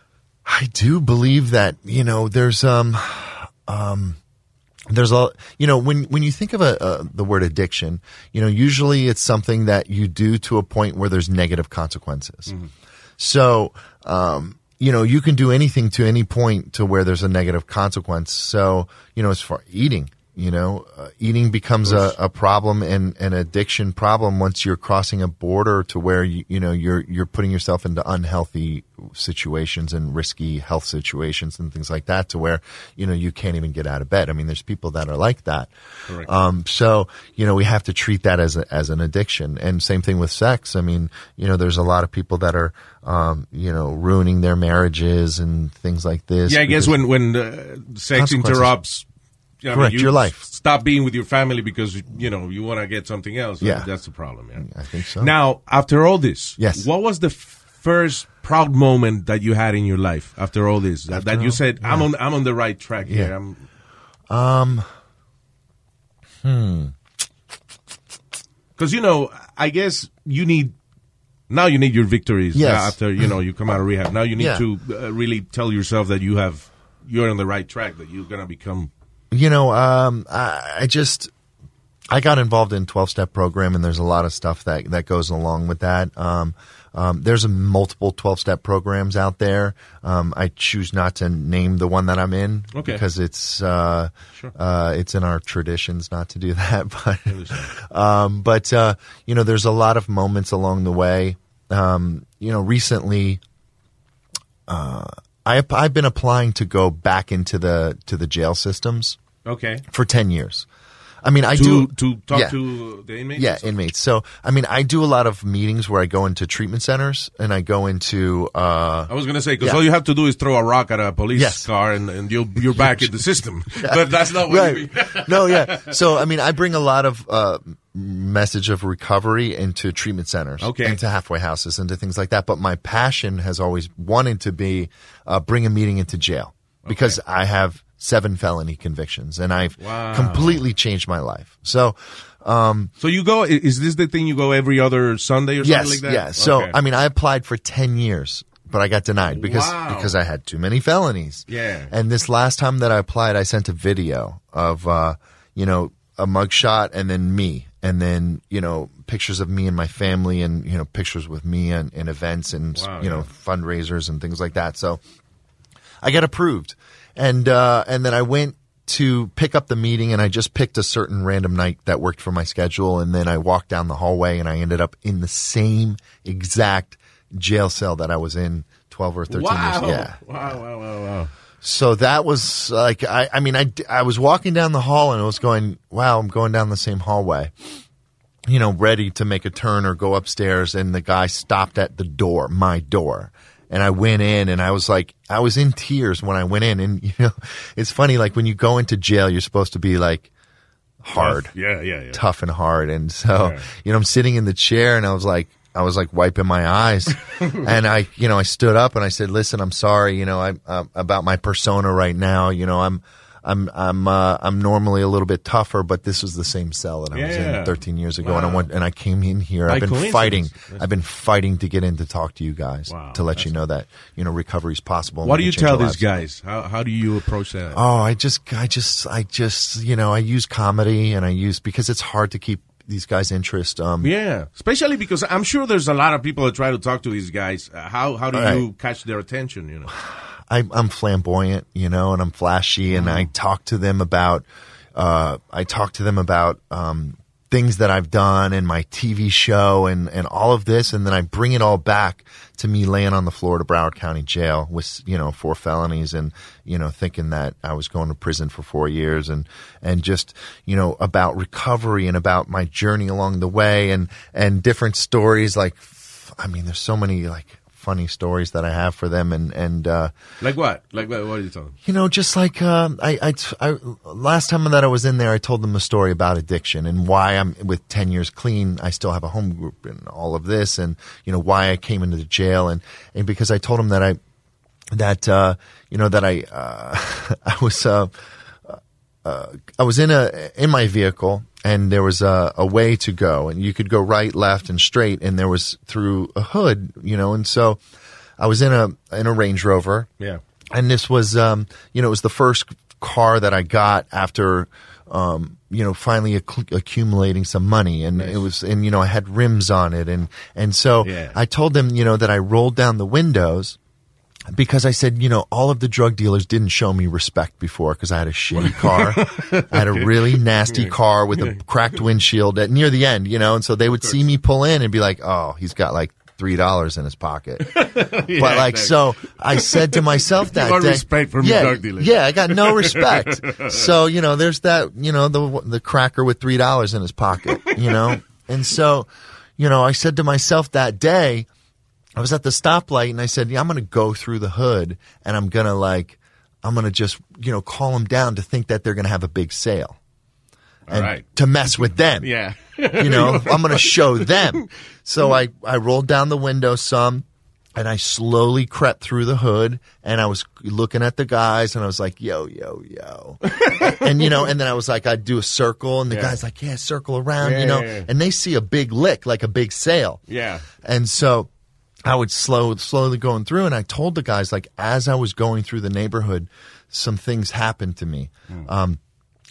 I do believe that you know there's um um there's a you know when when you think of a, uh the word addiction you know usually it's something that you do to a point where there's negative consequences. So um you know you can do anything to any point to where there's a negative consequence. So you know as far eating you know uh, eating becomes a, a problem and an addiction problem once you're crossing a border to where you, you know you're you're putting yourself into unhealthy situations and risky health situations and things like that to where you know you can't even get out of bed i mean there's people that are like that Correct. um, so you know we have to treat that as a, as an addiction and same thing with sex i mean you know there's a lot of people that are um, you know ruining their marriages and things like this Yeah, I guess when when uh, sex interrupts. I mean, Correct, you your life. Stop being with your family because you know you want to get something else. Yeah. that's the problem. Yeah, I think so. Now, after all this, Yes. what was the first proud moment that you had in your life after all this? That, that After you all- said, "I'm on, I'm on the right track here." Yeah. I'm, um hmm Because you know, I guess you need now you need your victories Yes. after you know you come out of rehab. Now you need Yeah. to uh, really tell yourself that you have you're on the right track. That you're gonna become. You know, um, I, I just I got involved in twelve step program, and there's a lot of stuff that that goes along with that. Um, um, there's a multiple twelve step programs out there. Um, I choose not to name the one that I'm in Okay. because it's uh, Sure. uh, it's in our traditions not to do that. But um, but uh, you know, there's a lot of moments along the way. Um, you know, recently uh, I, I've been applying to go back into the to the jail systems Okay. for 10 years. I mean, I To- do to talk yeah. to the inmates Yeah, inmates. So, I mean, I do a lot of meetings where I go into treatment centers and I go into. Uh, I was gonna say because yeah. all you have to do is throw a rock at a police Yes. car and, and you'll, you're back in the system. But that's not what right. you mean. no, yeah. So, I mean, I bring a lot of uh, message of recovery into treatment centers, Okay. into halfway houses, into things like that. But my passion has always wanted to be uh, bring a meeting into jail because I have seven felony convictions and I've Wow. completely changed my life. So, um, So you go? Is this the thing you go every other Sunday or yes, something like that? yeah. So, Okay. I mean, I applied for 10 years, but I got denied because, Wow. because I had too many felonies. Yeah. And this last time that I applied, I sent a video of, uh, you know, a mugshot and then me. And then, you know, pictures of me and my family and, you know, pictures with me and and events and, Wow, you know, fundraisers and things like that. So I got approved. And, uh, and then I went to pick up the meeting and I just picked a certain random night that worked for my schedule. And then I walked down the hallway and I ended up in the same exact jail cell that I was in 12 or 13 wow. years. Yeah. Wow, wow, wow, wow. So that was like, I, I mean, I, I was walking down the hall and I was going, wow, I'm going down the same hallway, you know, ready to make a turn or go upstairs. And the guy stopped at the door, my door. And I went in and I was like, I was in tears when I went in. And, you know, it's funny, like when you go into jail, you're supposed to be like hard Tough. Yeah, yeah, yeah. tough and hard. And so, you know, I'm sitting in the chair and I was like, I was like wiping my eyes and I, you know, I stood up and I said, listen, I'm sorry, you know, I'm uh, about my persona right now. You know, I'm, I'm, I'm, uh, I'm normally a little bit tougher, but this was the same cell that I was Yeah. in 13 years ago. And I went, and I came in here. By I've been fighting. I've been fighting to get in to talk to you guys Wow, to let you know that, you know, recovery is possible. What do you tell these guys? How how do you approach that? Oh, I just, I just, I just, you know, I use comedy and I use because it's hard to keep these guys' interest. Um, Yeah, especially because I'm sure there's a lot of people that try to talk to these guys. Uh, how how do Right. you catch their attention? You know. I, I'm flamboyant, you know, and I'm flashy, and I talk to them about, uh, I talk to them about um, things that I've done and my TV show and and all of this, and then I bring it all back to me laying on the floor to Broward County Jail with you know four felonies and you know thinking that I was going to prison for four years and and just you know about recovery and about my journey along the way and and different stories like I mean there's so many like funny stories that I have for them, and and uh, Like what? Like what? What are you talking? you know, just like um, I, I, I, last time that I was in there, I told them a story about addiction and why I'm with ten years clean. I still have a home group and all of this, and you know why I came into the jail, and and because I told them that I, that uh, you know that I, uh, I was. Uh, I was in a in my vehicle and there was a, a way to go and you could go right, left, and straight and there was through a hood, you know, and so I was in a in a Range Rover. Yeah. And this was um, you know, it was the first car that I got after um, you know, finally acc- accumulating some money and it was and you know, I had rims on it and and so Yeah. I told them, you know, that I rolled down the windows because I said, you know, all of the drug dealers didn't show me respect before because I had a shitty car. I had a really nasty car with a cracked windshield at near the end, you know, and so they would see me pull in and be like, oh, he's got like three dollars in his pocket. but like, so I said to myself that day, respect from yeah, drug dealers. Yeah, I got no respect. so you know, there's that, you know, the the cracker with three dollars in his pocket, you know, and so, you know, I said to myself that day. I was at the stoplight and I said, yeah, I'm going to go through the hood and I'm going to like, I'm going to just, you know, call them down to think that they're going to have a big sale. And right. to mess with them. Yeah. you know, I'm going to show them. So I, I rolled down the window some and I slowly crept through the hood and I was looking at the guys and I was like, yo, yo, yo. and, you know, and then I was like, I'd do a circle and the Yeah. guy's like, yeah, circle around, Yeah, you know, yeah, yeah. and they see a big lick, like a big sale. Yeah. And so I would slow slowly going through and I told the guys like as I was going through the neighborhood, some things happened to me. Um,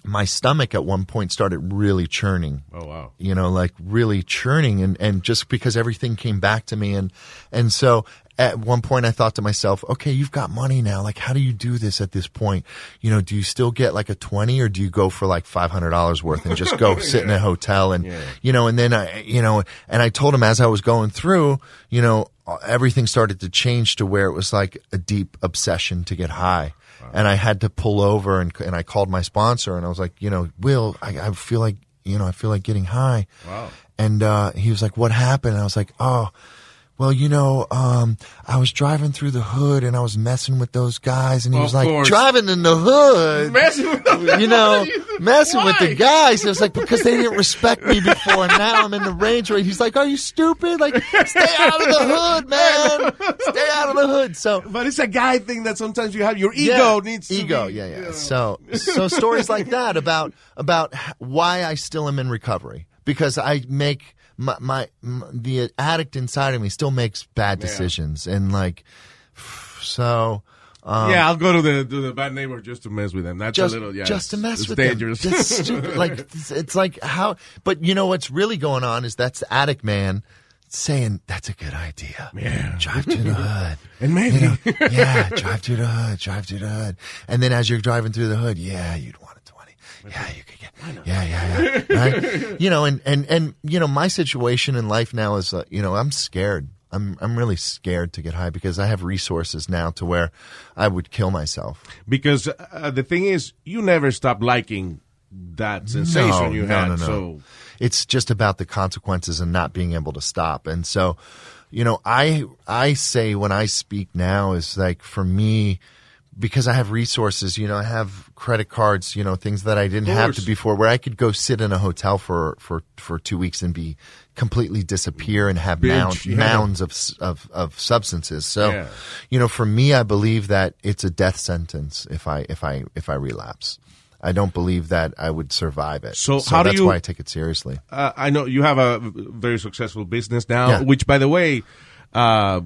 my stomach at one point started really churning. Oh wow. You know, like really churning and, and just because everything came back to me and and so at one point I thought to myself, okay, you've got money now. Like how do you do this at this point? You know, do you still get like a 20 or do you go for like $500 worth and just go sit in a hotel and you know, and then I, you know, and I told him as I was going through, you know, everything started to change to where it was like a deep obsession to get high. And I had to pull over and, and I called my sponsor and I was like, you know, Will, I, I feel like, you know, I feel like getting high. Wow. And, uh, he was like, what happened? And I was like, oh, well, you know, um, I was driving through the hood and I was messing with those guys and he Of was like, course. driving in the hood. Messing with the You know, messing with the guys. It was like, because they didn't respect me before and now I'm in the range where he's like, are you stupid? Like, stay out of the hood, man. Stay out of the hood. So, But it's a guy thing that sometimes you have your ego yeah, needs to ego. be, yeah, yeah. you know. So, so stories like that about about why I still am in recovery because I make my, my, m the addict inside of me still makes bad decisions and like so. Um, yeah, I'll go to the to the bad neighbor just to mess with them. That's just, a little yeah, just to mess it's with dangerous. them. Stupid. Like it's, like how, but you know what's really going on is that's the addict man saying that's a good idea. Yeah. drive to the hood, And maybe. You know, yeah, drive to the hood, drive to the hood, and then as you're driving through the hood, yeah, you'd want. Yeah, you could get. Yeah, yeah, yeah. Right. you know, and and and you know, my situation in life now is, uh, you know, I'm scared. I'm I'm really scared to get high because I have resources now to where I would kill myself. because uh, the thing is, you never stop liking that sensation No, you no, had. no, no. So it's just about the consequences and not being able to stop. And so, you know, I I say when I speak now is like for me because I have resources, you know, I have credit cards, you know, things that I didn't have to before where I could go sit in a hotel for for for 2 weeks and be completely disappear and have Binge, mound, yeah. mounds of of of substances. So, Yeah. you know, for me I believe that it's a death sentence if I if I if I relapse. I don't believe that I would survive it. So how do that's you- why I take it seriously. uh, I know you have a very successful business now, Yeah. which, by the way, uh,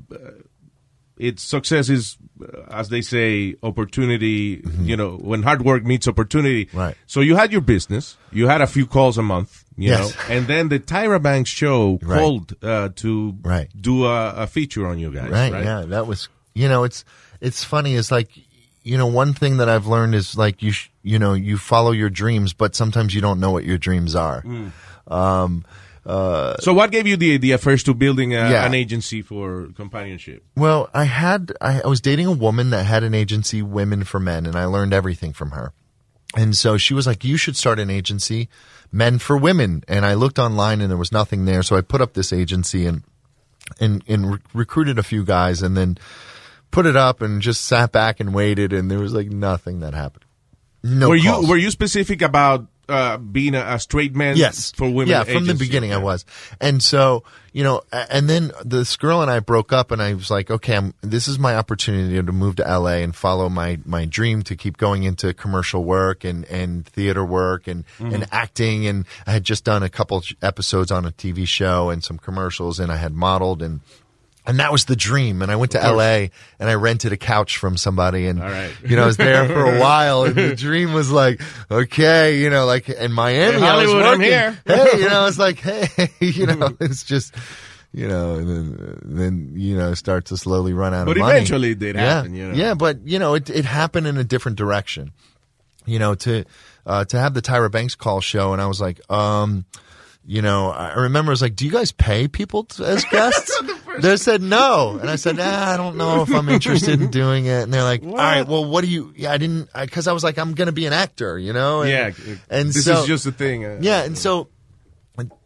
its success is, uh, as they say, opportunity. You know, when hard work meets opportunity. Mm-hmm. Right. So you had your business. You had a few calls a month. You Yes. know, and then the Tyra Banks show Right. called uh, to Right. do a, a feature on you guys. right, Right. yeah that was you know it's it's funny It's like you know one thing that i've learned is like you sh- you know you follow your dreams but sometimes you don't know what your dreams are Mm. um uh So what gave you the idea first to building a, Yeah. an agency for companionship? well i had I, I was dating a woman that had an agency women for men and i learned everything from her and so she was like you should start an agency men for women and i looked online and there was nothing there so i put up this agency and and and re- recruited a few guys, and then put it up and just sat back and waited, and there was like nothing that happened. No. were calls. you were you specific about uh, being a, a straight man? Yes. for women. Yeah, from the beginning I was. And so, you know, and then this girl and I broke up and I was like, okay, I'm, this is my opportunity to move to LA and follow my, my dream to keep going into commercial work and, and theater work and, Mhm. and acting. And I had just done a couple episodes on a TV show and some commercials and I had modeled and, and that was the dream. And I went to LA and I rented a couch from somebody and, right. you know, I was there for a while and the dream was like, okay, you know, like in Miami, Hey, I was Hollywood, I'm working. here. Hey, you know, it's like, hey, you know, it's just, you know, and then, then, you know, start to slowly run out But of money. eventually it did yeah. happen, you know. Yeah, but, you know, it, it happened in a different direction. You know, to, uh, to have the Tyra Banks call show and I was like, um, you know, I remember I was like, do you guys pay people t- as guests? they said no. And I said, nah, I don't know if I'm interested in doing it. And they're like, all right, well, what do you, yeah, I didn't, cause I was like, I'm going to be an actor, you know? And, Yeah, And this so, is just a thing. uh, yeah. And so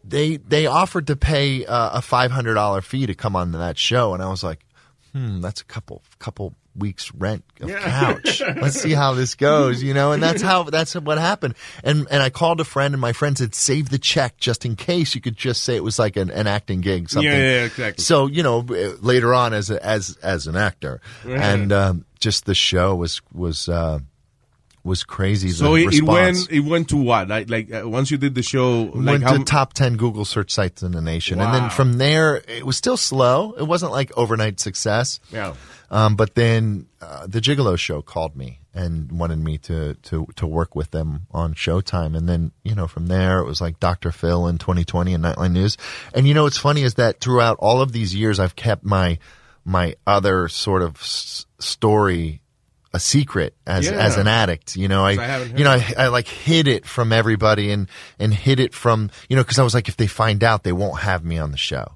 they, they offered to pay uh, a $500 fee to come on to that show. And I was like, hmm, that's a couple, couple weeks rent of Yeah. couch. Let's see how this goes, you know? And that's how, that's what happened. And, and I called a friend and my friend said, save the check just in case you could just say it was like an, an acting gig, something. Yeah, yeah, exactly. So, you know, later on as, a, as, as an actor Right. and, um, just the show was, was, uh, was crazy. So it, it went it went to what? Like like uh, once you did the show, like went how to top 10 Google search sites in the nation. And then from there, it was still slow. It wasn't like overnight success. Yeah. Um, but then uh, the Gigolo show called me and wanted me to, to, to work with them on Showtime. And then, you know, from there, it was like Dr. Phil in 2020 and Nightline News. And, you know, what's funny is that throughout all of these years, I've kept my, my other sort of s- story a secret as Yeah. as an addict. You know, I, I you know, I, I like hid it from everybody and and hid it from you know because I was like, if they find out, they won't have me on the show.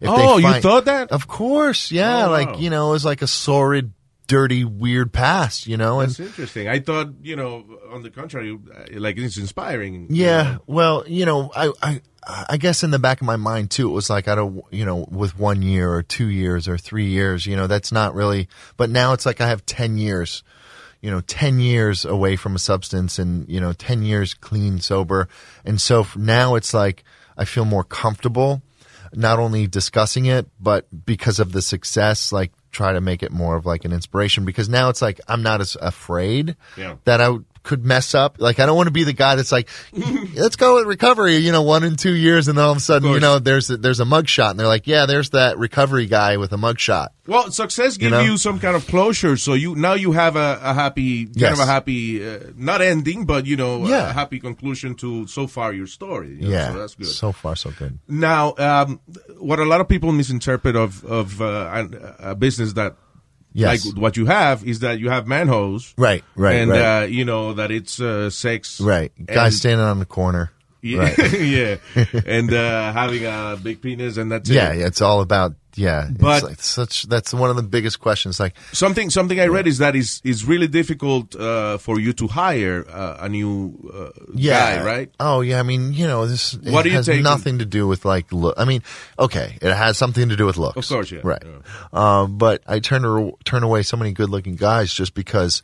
If they Oh, you thought that? Of course, yeah. Oh, like wow. you know, it was like a sordid, dirty, weird past. You know, and That's interesting. I thought you know, on the contrary, like it's inspiring. Yeah, well, you know, I, I, I guess in the back of my mind too, it was like I don't, you know, with one year or two years or three years, you know, that's not really. But now it's like I have ten years, you know, ten years away from a substance, and you know, ten years clean, sober, and so now it's like I feel more comfortable, not only discussing it, but because of the success, like try to make it more of like an inspiration. Because now it's like I'm not as afraid Yeah. that I could mess up. Like I don't want to be the guy that's like, let's go with recovery. You know, one in two years, and then all of a sudden, you know, there's a, there's a mug shot, and they're like, yeah, there's that recovery guy with a mug shot. Well, success gives you, know? some kind of closure, so you now you have a, a happy, kind Yes. of a happy, uh, not ending, but you know, Yeah. a happy conclusion to so far your story. you know, Yeah, so that's good. So far, so good. Now, um, what a lot of people misinterpret of of uh, a business that Yes. like what you have is that you have manholes. Right, right, and right. Uh, you know that it's uh, sex, Right, guy and- standing on the corner. Yeah, Right. yeah, and uh, having a big penis, and that's yeah, it. yeah, it's all about yeah. But- it's like such that's one of the biggest questions. Like Something something I read is that is is really difficult uh, for you to hire uh, a new uh, yeah, guy, right? Oh yeah, I mean you know this. It What do you has take- nothing to do with like look. I mean, okay, it has something to do with looks. Of course, yeah. right. Um, but I turn turn away so many good looking guys just because.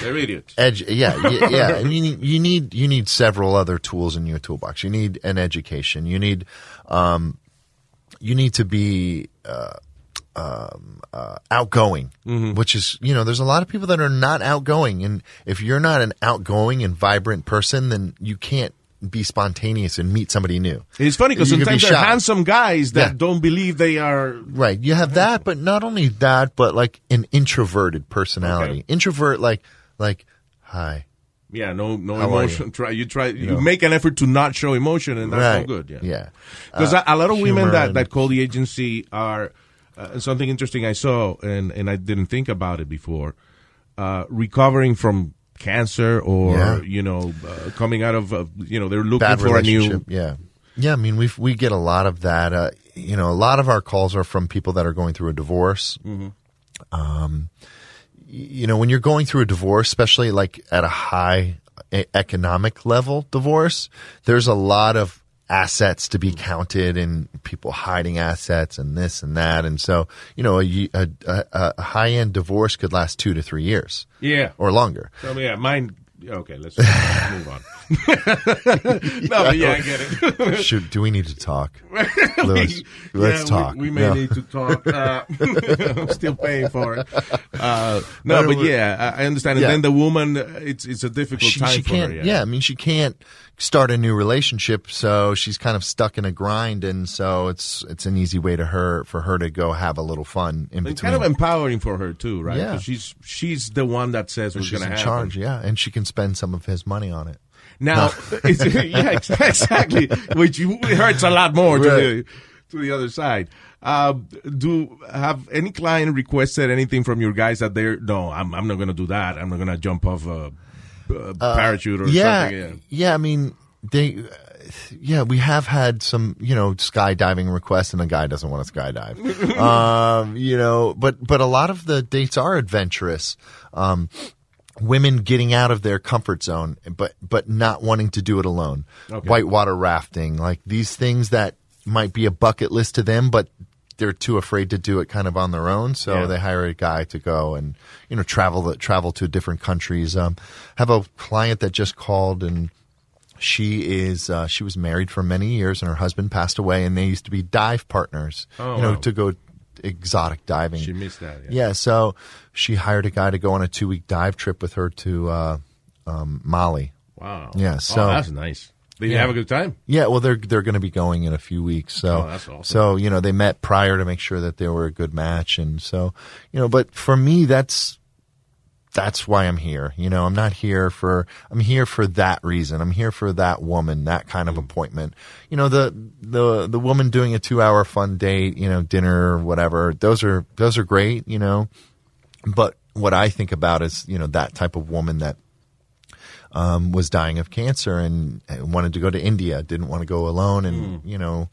They're idiots. Edge, yeah, yeah, yeah. You need, you need you need several other tools in your toolbox. You need an education. You need um, you need to be uh, um, uh, outgoing, Mm-hmm. which is you know there's a lot of people that are not outgoing, and if you're not an outgoing and vibrant person, then you can't be spontaneous and meet somebody new. It's funny because could be sometimes they're handsome guys that Yeah. don't believe they are. Right. You have that, but not only that, but like an introverted personality. Introvert, like, like, hi. Yeah, no, no How emotion. Try you try you, know. make an effort to not show emotion, and that's Right. no good. Yeah, Yeah. Because Uh, a, lot of women that, that call the agency are uh, something interesting I saw, and and I didn't think about it before. Uh, recovering from cancer, or Yeah. you know, uh, coming out of uh, you know, they're looking Bad for a new. Yeah. Yeah. I mean, we we get a lot of that. Uh, you know, a lot of our calls are from people that are going through a divorce. Mhm. Um, you know, when you're going through a divorce, especially like at a high economic level divorce, there's a lot of assets to be counted and people hiding assets and this and that. And so, you know, a, a, a, a high end divorce could last two to three years. Yeah. Or longer. So, yeah, mine. Okay, let's move on. no, but yeah, I get it. Should, do we need to talk? Louis, let's Yeah, we- talk. We, may No. need to talk. Uh, I'm still paying for it. Uh, no, but yeah, I understand. And Yeah. then the woman, uh, it's it's a difficult she, time she for can't, her. yeah. I mean, she can't start a new relationship, so she's kind of stuck in a grind, and so it's it's an easy way to her for her to go have a little fun in And between. kind of empowering for her too, right? Yeah. she's she's the one that says what's going in to happen. charge, yeah, and she can spend some of his money on it. Now, it's, yeah, exactly, which hurts a lot more to Right. the to the other side. Uh, do have any client requested anything from your guys that they're no, I'm I'm not going to do that. I'm not going to jump off a Uh, parachute or yeah, something. Yeah. Yeah, I mean, they, yeah, we have had some, you know, skydiving requests, and a guy doesn't want to skydive. um, you know, but but a lot of the dates are adventurous. Um, women getting out of their comfort zone, but but not wanting to do it alone. Okay. Whitewater rafting, like these things that might be a bucket list to them, but they're too afraid to do it kind of on their own. So Yeah. they hire a guy to go and you know travel the, travel to different countries. Um, have a client that just called and she is uh, she was married for many years and her husband passed away and they used to be dive partners. Oh, you know wow. to go exotic diving. She missed that. Yeah, so she hired a guy to go on a two week dive trip with her to uh, um, Mali. Wow. Yeah, Oh, so that's nice. Did you have a good time? Yeah, well, they're they're going to be going in a few weeks. So Oh, awesome. so you know they met prior to make sure that they were a good match, and so you know. But for me, that's that's why I'm here. You know, I'm not here for I'm here for that reason. I'm here for that woman, that kind of mm-hmm. appointment. You know, the the the woman doing a two hour fun date, you know, dinner, whatever. Those are those are great. You know, but what I think about is you know that type of woman that um, was dying of cancer and wanted to go to India, didn't want to go alone, and you know,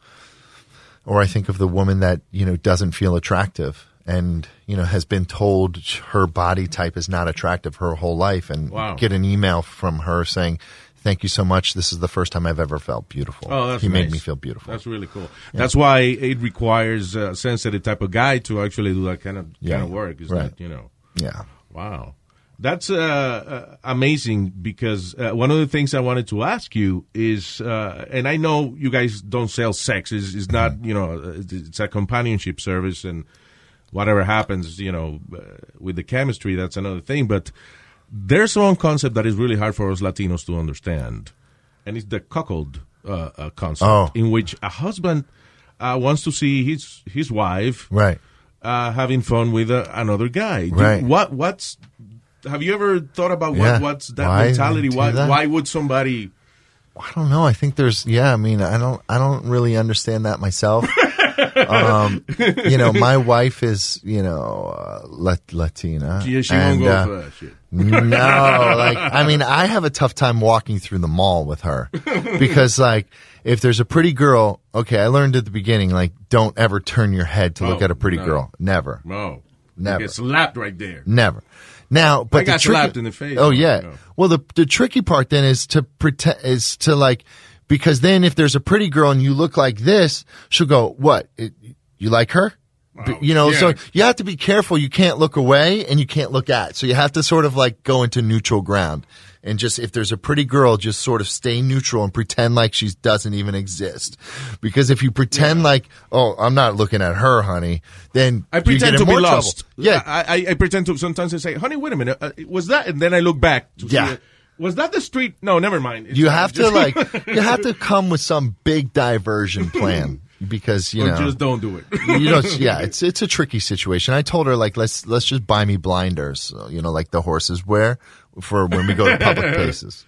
or I think of the woman that you know doesn't feel attractive and you know has been told her body type is not attractive her whole life, and Wow. get an email from her saying. Thank you so much. This is the first time I've ever felt beautiful. Oh, that's he made me feel beautiful. That's really cool. Yeah. That's why it requires a sensitive type of guy to actually do that kind of Yeah. kind of work. Is Right. that you know? Yeah. Wow. That's uh, uh, amazing because uh, one of the things I wanted to ask you is, uh, and I know you guys don't sell sex. It's, it's not, Mm-hmm. you know, it's a companionship service and whatever happens, you know, uh, with the chemistry, that's another thing. But there's one concept that is really hard for us Latinos to understand, and it's the cuckold uh, concept, Oh. in which a husband uh, wants to see his his wife Right. uh, having fun with uh, another guy. Do- Right. what what's have you ever thought about what, Yeah. what's that Why mentality? Why that? why would somebody? I don't know. I think there's, yeah, I mean, I don't, I don't really understand that myself. um, you know, my wife is, you know, uh, Lat- Latina. Yeah, she and, won't go uh, for that shit. No, like, I mean, I have a tough time walking through the mall with her because, like, if there's a pretty girl, okay, I learned at the beginning, like, don't ever turn your head to look Oh, at a pretty no. girl. Never. No, Never. You get slapped right there. Never. Now, but I got tricky, slapped in the face. Oh yeah. No. Well, the the tricky part then is to pretend is to like because then if there's a pretty girl and you look like this, she'll go, "What? It, you like her?" B- you know, so you have to be careful. You can't look away and you can't look at. So you have to sort of like go into neutral ground and just if there's a pretty girl, just sort of stay neutral and pretend like she doesn't even exist. Because if you pretend like, "Oh, I'm not looking at her, honey," then I pretend to in be more trouble. lost. Yeah, I, I, I pretend to sometimes I say, "Honey, wait a minute, uh, was that?" And then I look back. To Yeah. Was that the street? No, never mind. It's you have to like you have to come with some big diversion plan because you Or know just don't do it. you know yeah it's it's a tricky situation i told her like let's let's just buy me blinders you know like the horses wear for when we go to public places.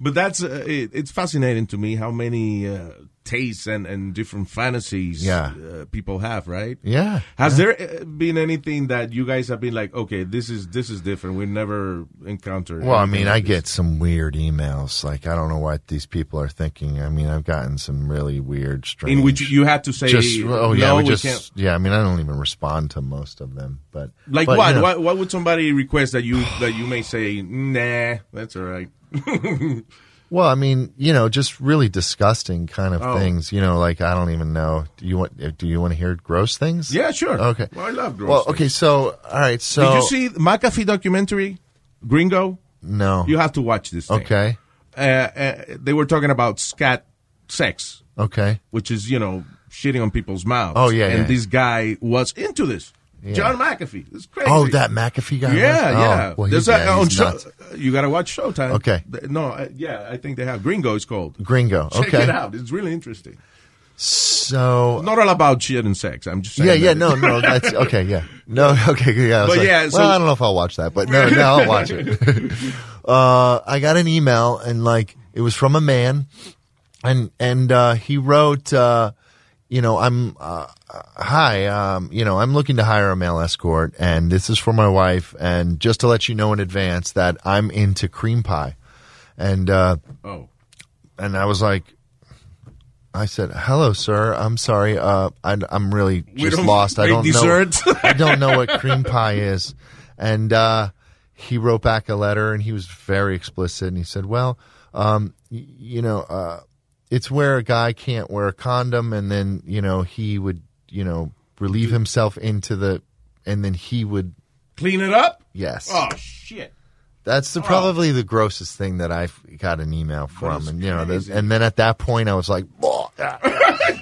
But that's uh, it, it's fascinating to me how many uh, tastes and, and different fantasies Yeah. uh, people have, right? Yeah, Has yeah. there uh, been anything that you guys have been like, okay, this is this is different. We never encountered. well i mean like i get some weird emails like i don't know what these people are thinking i mean i've gotten some really weird strange in which you had to say, just oh yeah no, we we just can't. yeah i mean i don't even respond to most of them but Like but, what? you know, what? What would somebody request that you that you may say, nah, that's all right. Well, I mean, you know, just really disgusting kind of Oh. things. You know, like I don't even know. Do you want? Do you want to hear gross things? Yeah, sure. Okay. Well, I love gross Well, things. okay. So, all right. So, Did you see the McAfee documentary, Gringo? No. You have to watch this. Thing. Okay. Uh, uh, they were talking about scat sex, Okay. which is you know shitting on people's mouths. Oh, yeah, and yeah. this guy was into this. Yeah. John McAfee. It's crazy. Oh, that McAfee guy. Yeah, was? yeah. Oh, well, There's yeah, on show, you got to watch Showtime. Okay. No, yeah, I think they have Gringo. It's called Gringo. Check okay. it out. It's really interesting. So Not all about shit and sex. I'm just saying. yeah, yeah, that. no, no, that's okay, yeah, no, okay, yeah. I But like, yeah, well, I don't know if I'll watch that, but no, no, I'll watch it. uh, I got an email and like it was from a man, and and uh, he wrote, uh, you know, I'm uh, hi, um, you know, I'm looking to hire a male escort, and this is for my wife, and just to let you know in advance that I'm into cream pie, and uh, Oh. and I was like. I said, "Hello, sir. I'm sorry. Uh, I, I'm really just lost. I don't desserts. know. I don't know what cream pie is." And uh, he wrote back a letter, and he was very explicit. And he said, "Well, um, y- you know, uh, it's where a guy can't wear a condom, and then you know he would, you know, relieve himself into the, and then he would Clean it up? Yes. Oh, shit. That's the, probably the grossest thing that I've got an email from, and you know, the, and then at that point I was like,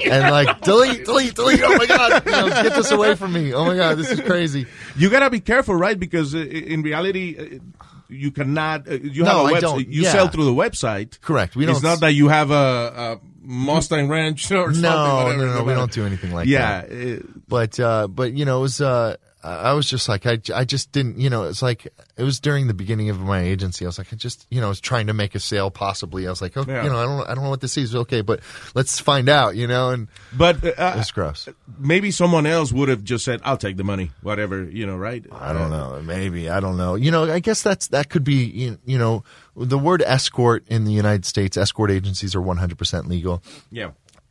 and like delete, delete, delete. Oh my god, you know, get this away from me. Oh my god, this is crazy. You gotta be careful, right? Because uh, in reality, uh, you cannot. Uh, you No, have a I website. don't. You Yeah. sell through the website. Correct. We it's don't It's not that you have a, a Mustang Ranch or something. No, whatever, no, no, we don't do anything like yeah, that. Yeah, But uh, but you know, it was uh, I was just like I, I just didn't you know it's like it was during the beginning of my agency. I was like I just you know I was trying to make a sale possibly. I was like oh Yeah. you know I don't I don't know what this is okay, but let's find out you know and but uh, it's gross. maybe someone else would have just said, "I'll take the money," whatever, you know, right? I don't know. Maybe I don't know. You know, I guess that's that could be. You you know, the word escort in the United States, escort agencies are one hundred percent legal, Yeah,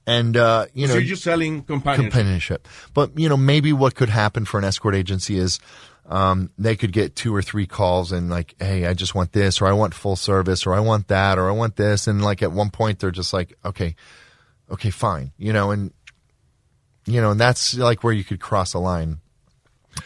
and uh, you so know, you're just selling companionship. companionship. But you know, maybe what could happen for an escort agency is um, they could get two or three calls and like, hey, I just want this, or I want full service, or I want that, or I want this, and like at one point they're just like, okay, okay, fine, you know, and you know, and that's like where you could cross a line.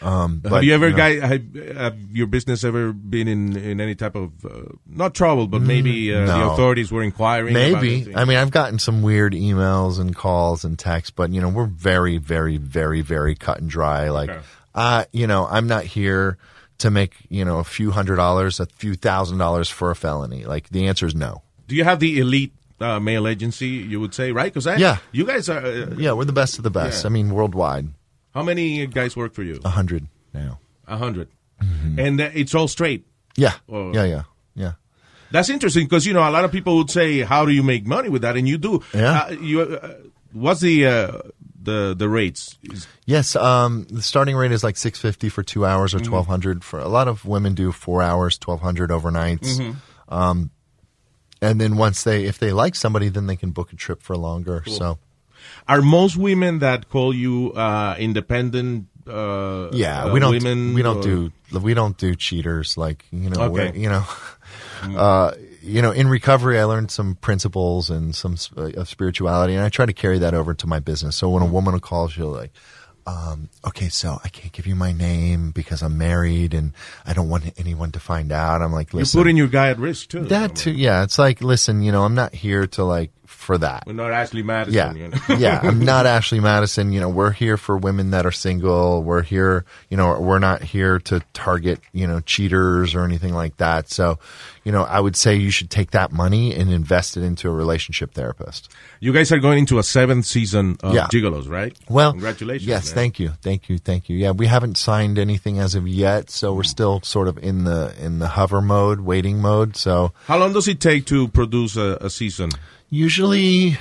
Um, have but, you ever, know, guy, have, have your business ever been in, in any type of uh, not trouble, but maybe uh, the Mm, authorities were inquiring? Maybe. the? I mean, I've gotten some weird emails and calls and texts, but you know, we're very, very, very, very cut and dry. Like, Okay. uh, you know, I'm not here to make you know a few hundred dollars, a few thousand dollars for a felony. Like, the answer is no. Do you have the elite uh, mail agency? You would say, right? Because Yeah. you guys are. Uh, Yeah, we're the best of the best. Yeah. I mean, worldwide, How many guys work for you? a hundred now. A 100 and uh, it's all straight. Yeah, Oh. yeah, yeah, yeah. That's interesting because you know a lot of people would say, "How do you make money with that?" And you do. Yeah. Uh, you. Uh, what's the uh, the the rates? Yes, um, the starting rate is like six fifty for two hours or Mhm. twelve hundred for a lot of women do four hours, twelve hundred overnights. Mhm. Um, and then once they, if they like somebody, then they can book a trip for longer. Cool. So Are most women that call you uh, independent? Uh, yeah, uh, we don't Women we don't or- do we don't do cheaters like you know Okay. you know uh, you know in recovery I learned some principles and some uh, of spirituality and I try to carry that over to my business. So when a woman will call, she'll like. Um, okay, so I can't give you my name because I'm married and I don't want anyone to find out. I'm like, You're putting your guy at risk too. that too. Yeah, it's like, listen, you know, I'm not here to like for that. We're not Ashley Madison. Yeah. You know? yeah. I'm not Ashley Madison. You know, we're here for women that are single. We're here, you know, we're not here to target, you know, cheaters or anything like that. So, you know, I would say you should take that money and invest it into a relationship therapist. You guys are going into a seventh season of Yeah. Gigolos, right? Well, congratulations. Yes, man. thank you, thank you, thank you. Yeah, we haven't signed anything as of yet, so we're hmm. still sort of in the in the hover mode, waiting mode. So How long does it take to produce a, a season? Usually,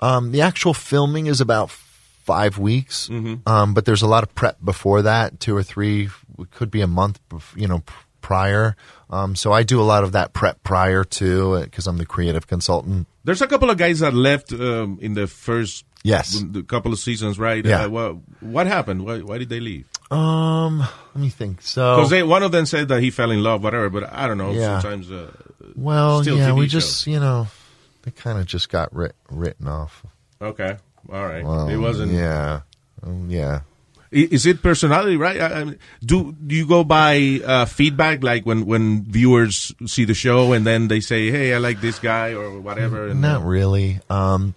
um, the actual filming is about five weeks, Mm-hmm. um, but there's a lot of prep before that, two or three, it could be a month, you know, prior. Um, so I do a lot of that prep prior to because I'm the creative consultant. There's a couple of guys that left um, in the first Yes. the couple of seasons, right? Yeah. Uh, what, what happened? Why, why did they leave? Um, let me think. So Because one of them said that he fell in love, whatever. But I don't know. Yeah. Sometimes uh, Well, yeah, we shows. just you know, they kind of just got writ- written off. Okay, all right. Well, it wasn't. Yeah, Um, yeah. Is it personality, right? I, mean, do do you go by uh, feedback, like when when viewers see the show and then they say, "Hey, I like this guy" or whatever? And, Not really. Um,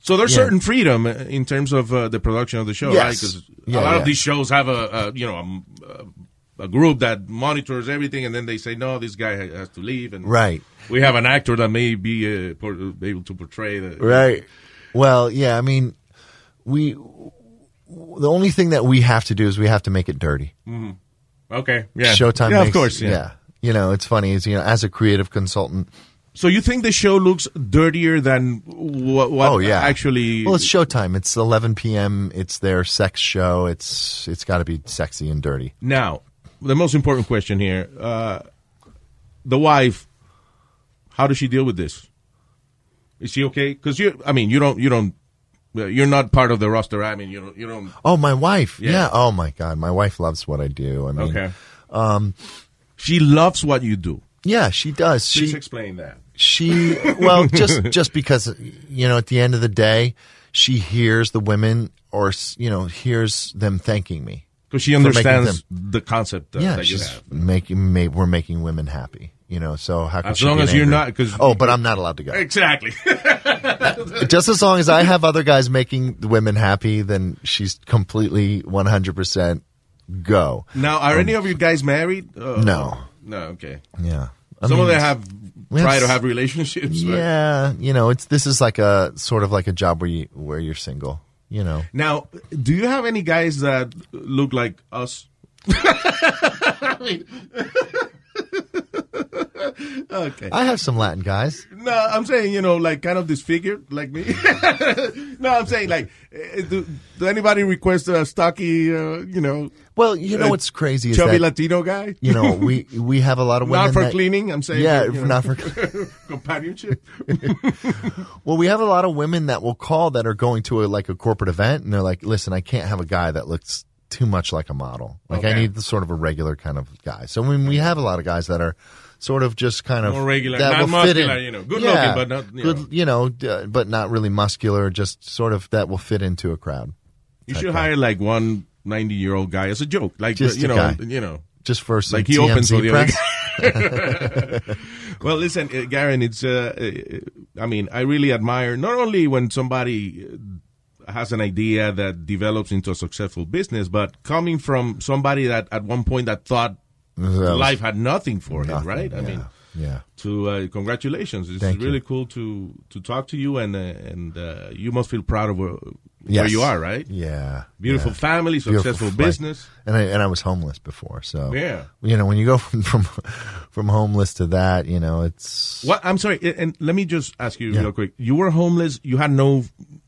so there's yeah. certain freedom in terms of uh, the production of the show, right? Because Yeah, a lot yeah. of these shows have a, a you know a, a group that monitors everything, and then they say, "No, this guy has to leave." And Right. we have an actor that may be uh, por- able to portray the Right. Well, yeah. I mean, we. The only thing that we have to do is we have to make it dirty. Mhm. Okay, yeah, Showtime. yeah, makes- of course, yeah. You know, it's funny. Is you know, as a creative consultant. So you think the show looks dirtier than what, what oh yeah. actually? Well, it's Showtime. It's 11 p.m. It's their sex show. It's it's got to be sexy and dirty. Now, the most important question here: uh, the wife. How does she deal with this? Is she okay? Because you, I mean, you don't, you don't, uh, you're not part of the roster. I mean, you don't, you don't. Oh, my wife. Yeah. Yeah. Oh my God, my wife loves what I do. I mean, Okay. Um, she loves what you do. Yeah, she does. Please She explain that. she well just just because you know at the end of the day she hears the women or you know hears them thanking me Because she understands the concept uh, yeah that you have. making ma- we're making women happy you know so how As long as you're not, because oh but i'm not allowed to go Exactly. just as long as i have other guys making the women happy then she's completely 100% go now, are any of you guys married? Uh, Um, No. No. Okay. yeah I Some mean, of them have try have to have relationships. but- yeah you know it's this is like a sort of like a job where you where you're single you know Now, do you have any guys that look like us? I mean- okay. i have some latin guys No, I'm saying you know, like kind of disfigured, like me. no, I'm saying like, eh, do, do anybody request a stocky, uh, you know? Well, you know what's crazy is chubby that, Latino guy. You know, we we have a lot of women not for that- cleaning. I'm saying, yeah, you know, not for. companionship. Well, we have a lot of women that will call that are going to a like a corporate event, and they're like, "Listen, I can't have a guy that looks too much like a model. Like I need the sort of a regular kind of guy." So when we have a lot of guys that are sort of just kind of More regular, that not muscular, you know, good Yeah, looking, but not, you good, know. you know, but not really muscular. Just sort of that will fit into a crowd. You should hire like one 90 year old guy as a joke, like Just you know, guy. you know, just for some like he opens for the press. well, listen, uh, Garen, it's. Uh, uh, I mean, I really admire not only when somebody uh, has an idea that develops into a successful business, but coming from somebody that at one point that thought was life had nothing for him, nothing, right? I yeah, mean, yeah. To uh, congratulations, it's Thank you. really cool to to talk to you, and uh, and uh, you must feel proud of where, where Yes. you are, right? Yeah. Beautiful yeah. family, successful life. business. And I and I was homeless before, so Yeah. You know, when you go from from, from homeless to that, you know, it's What? I'm sorry, and- and let me just ask you Yeah. real quick. You were homeless. You had no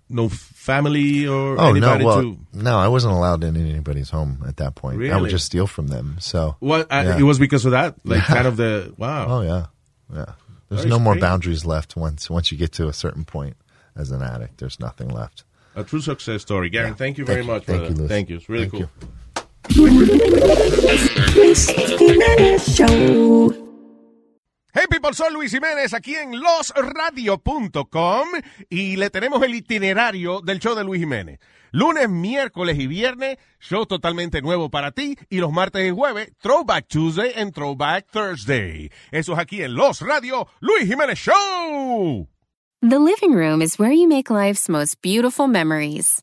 no family or oh no, well, to. no, I wasn't allowed in anybody's home at that point. I would just steal from them. So What? Uh, yeah. It was because of that, like Yeah. kind of the wow. Oh yeah, yeah. There's That no is more boundaries left once once you get to a certain point as an addict. There's nothing left. A true success story, Garen. Yeah. Thank you Thank very you. much. Thank brother. you, Luis. Thank you. It's really Thank cool. Hey people, soy Luis Jiménez aquí en losradio.com y le tenemos el itinerario del show de Luis Jiménez. Lunes, miércoles y viernes, show totalmente nuevo para ti y los martes y jueves, Throwback Tuesday and Throwback Thursday. Eso es aquí en Los Radio, Luis Jiménez Show. The living room is where you make life's most beautiful memories.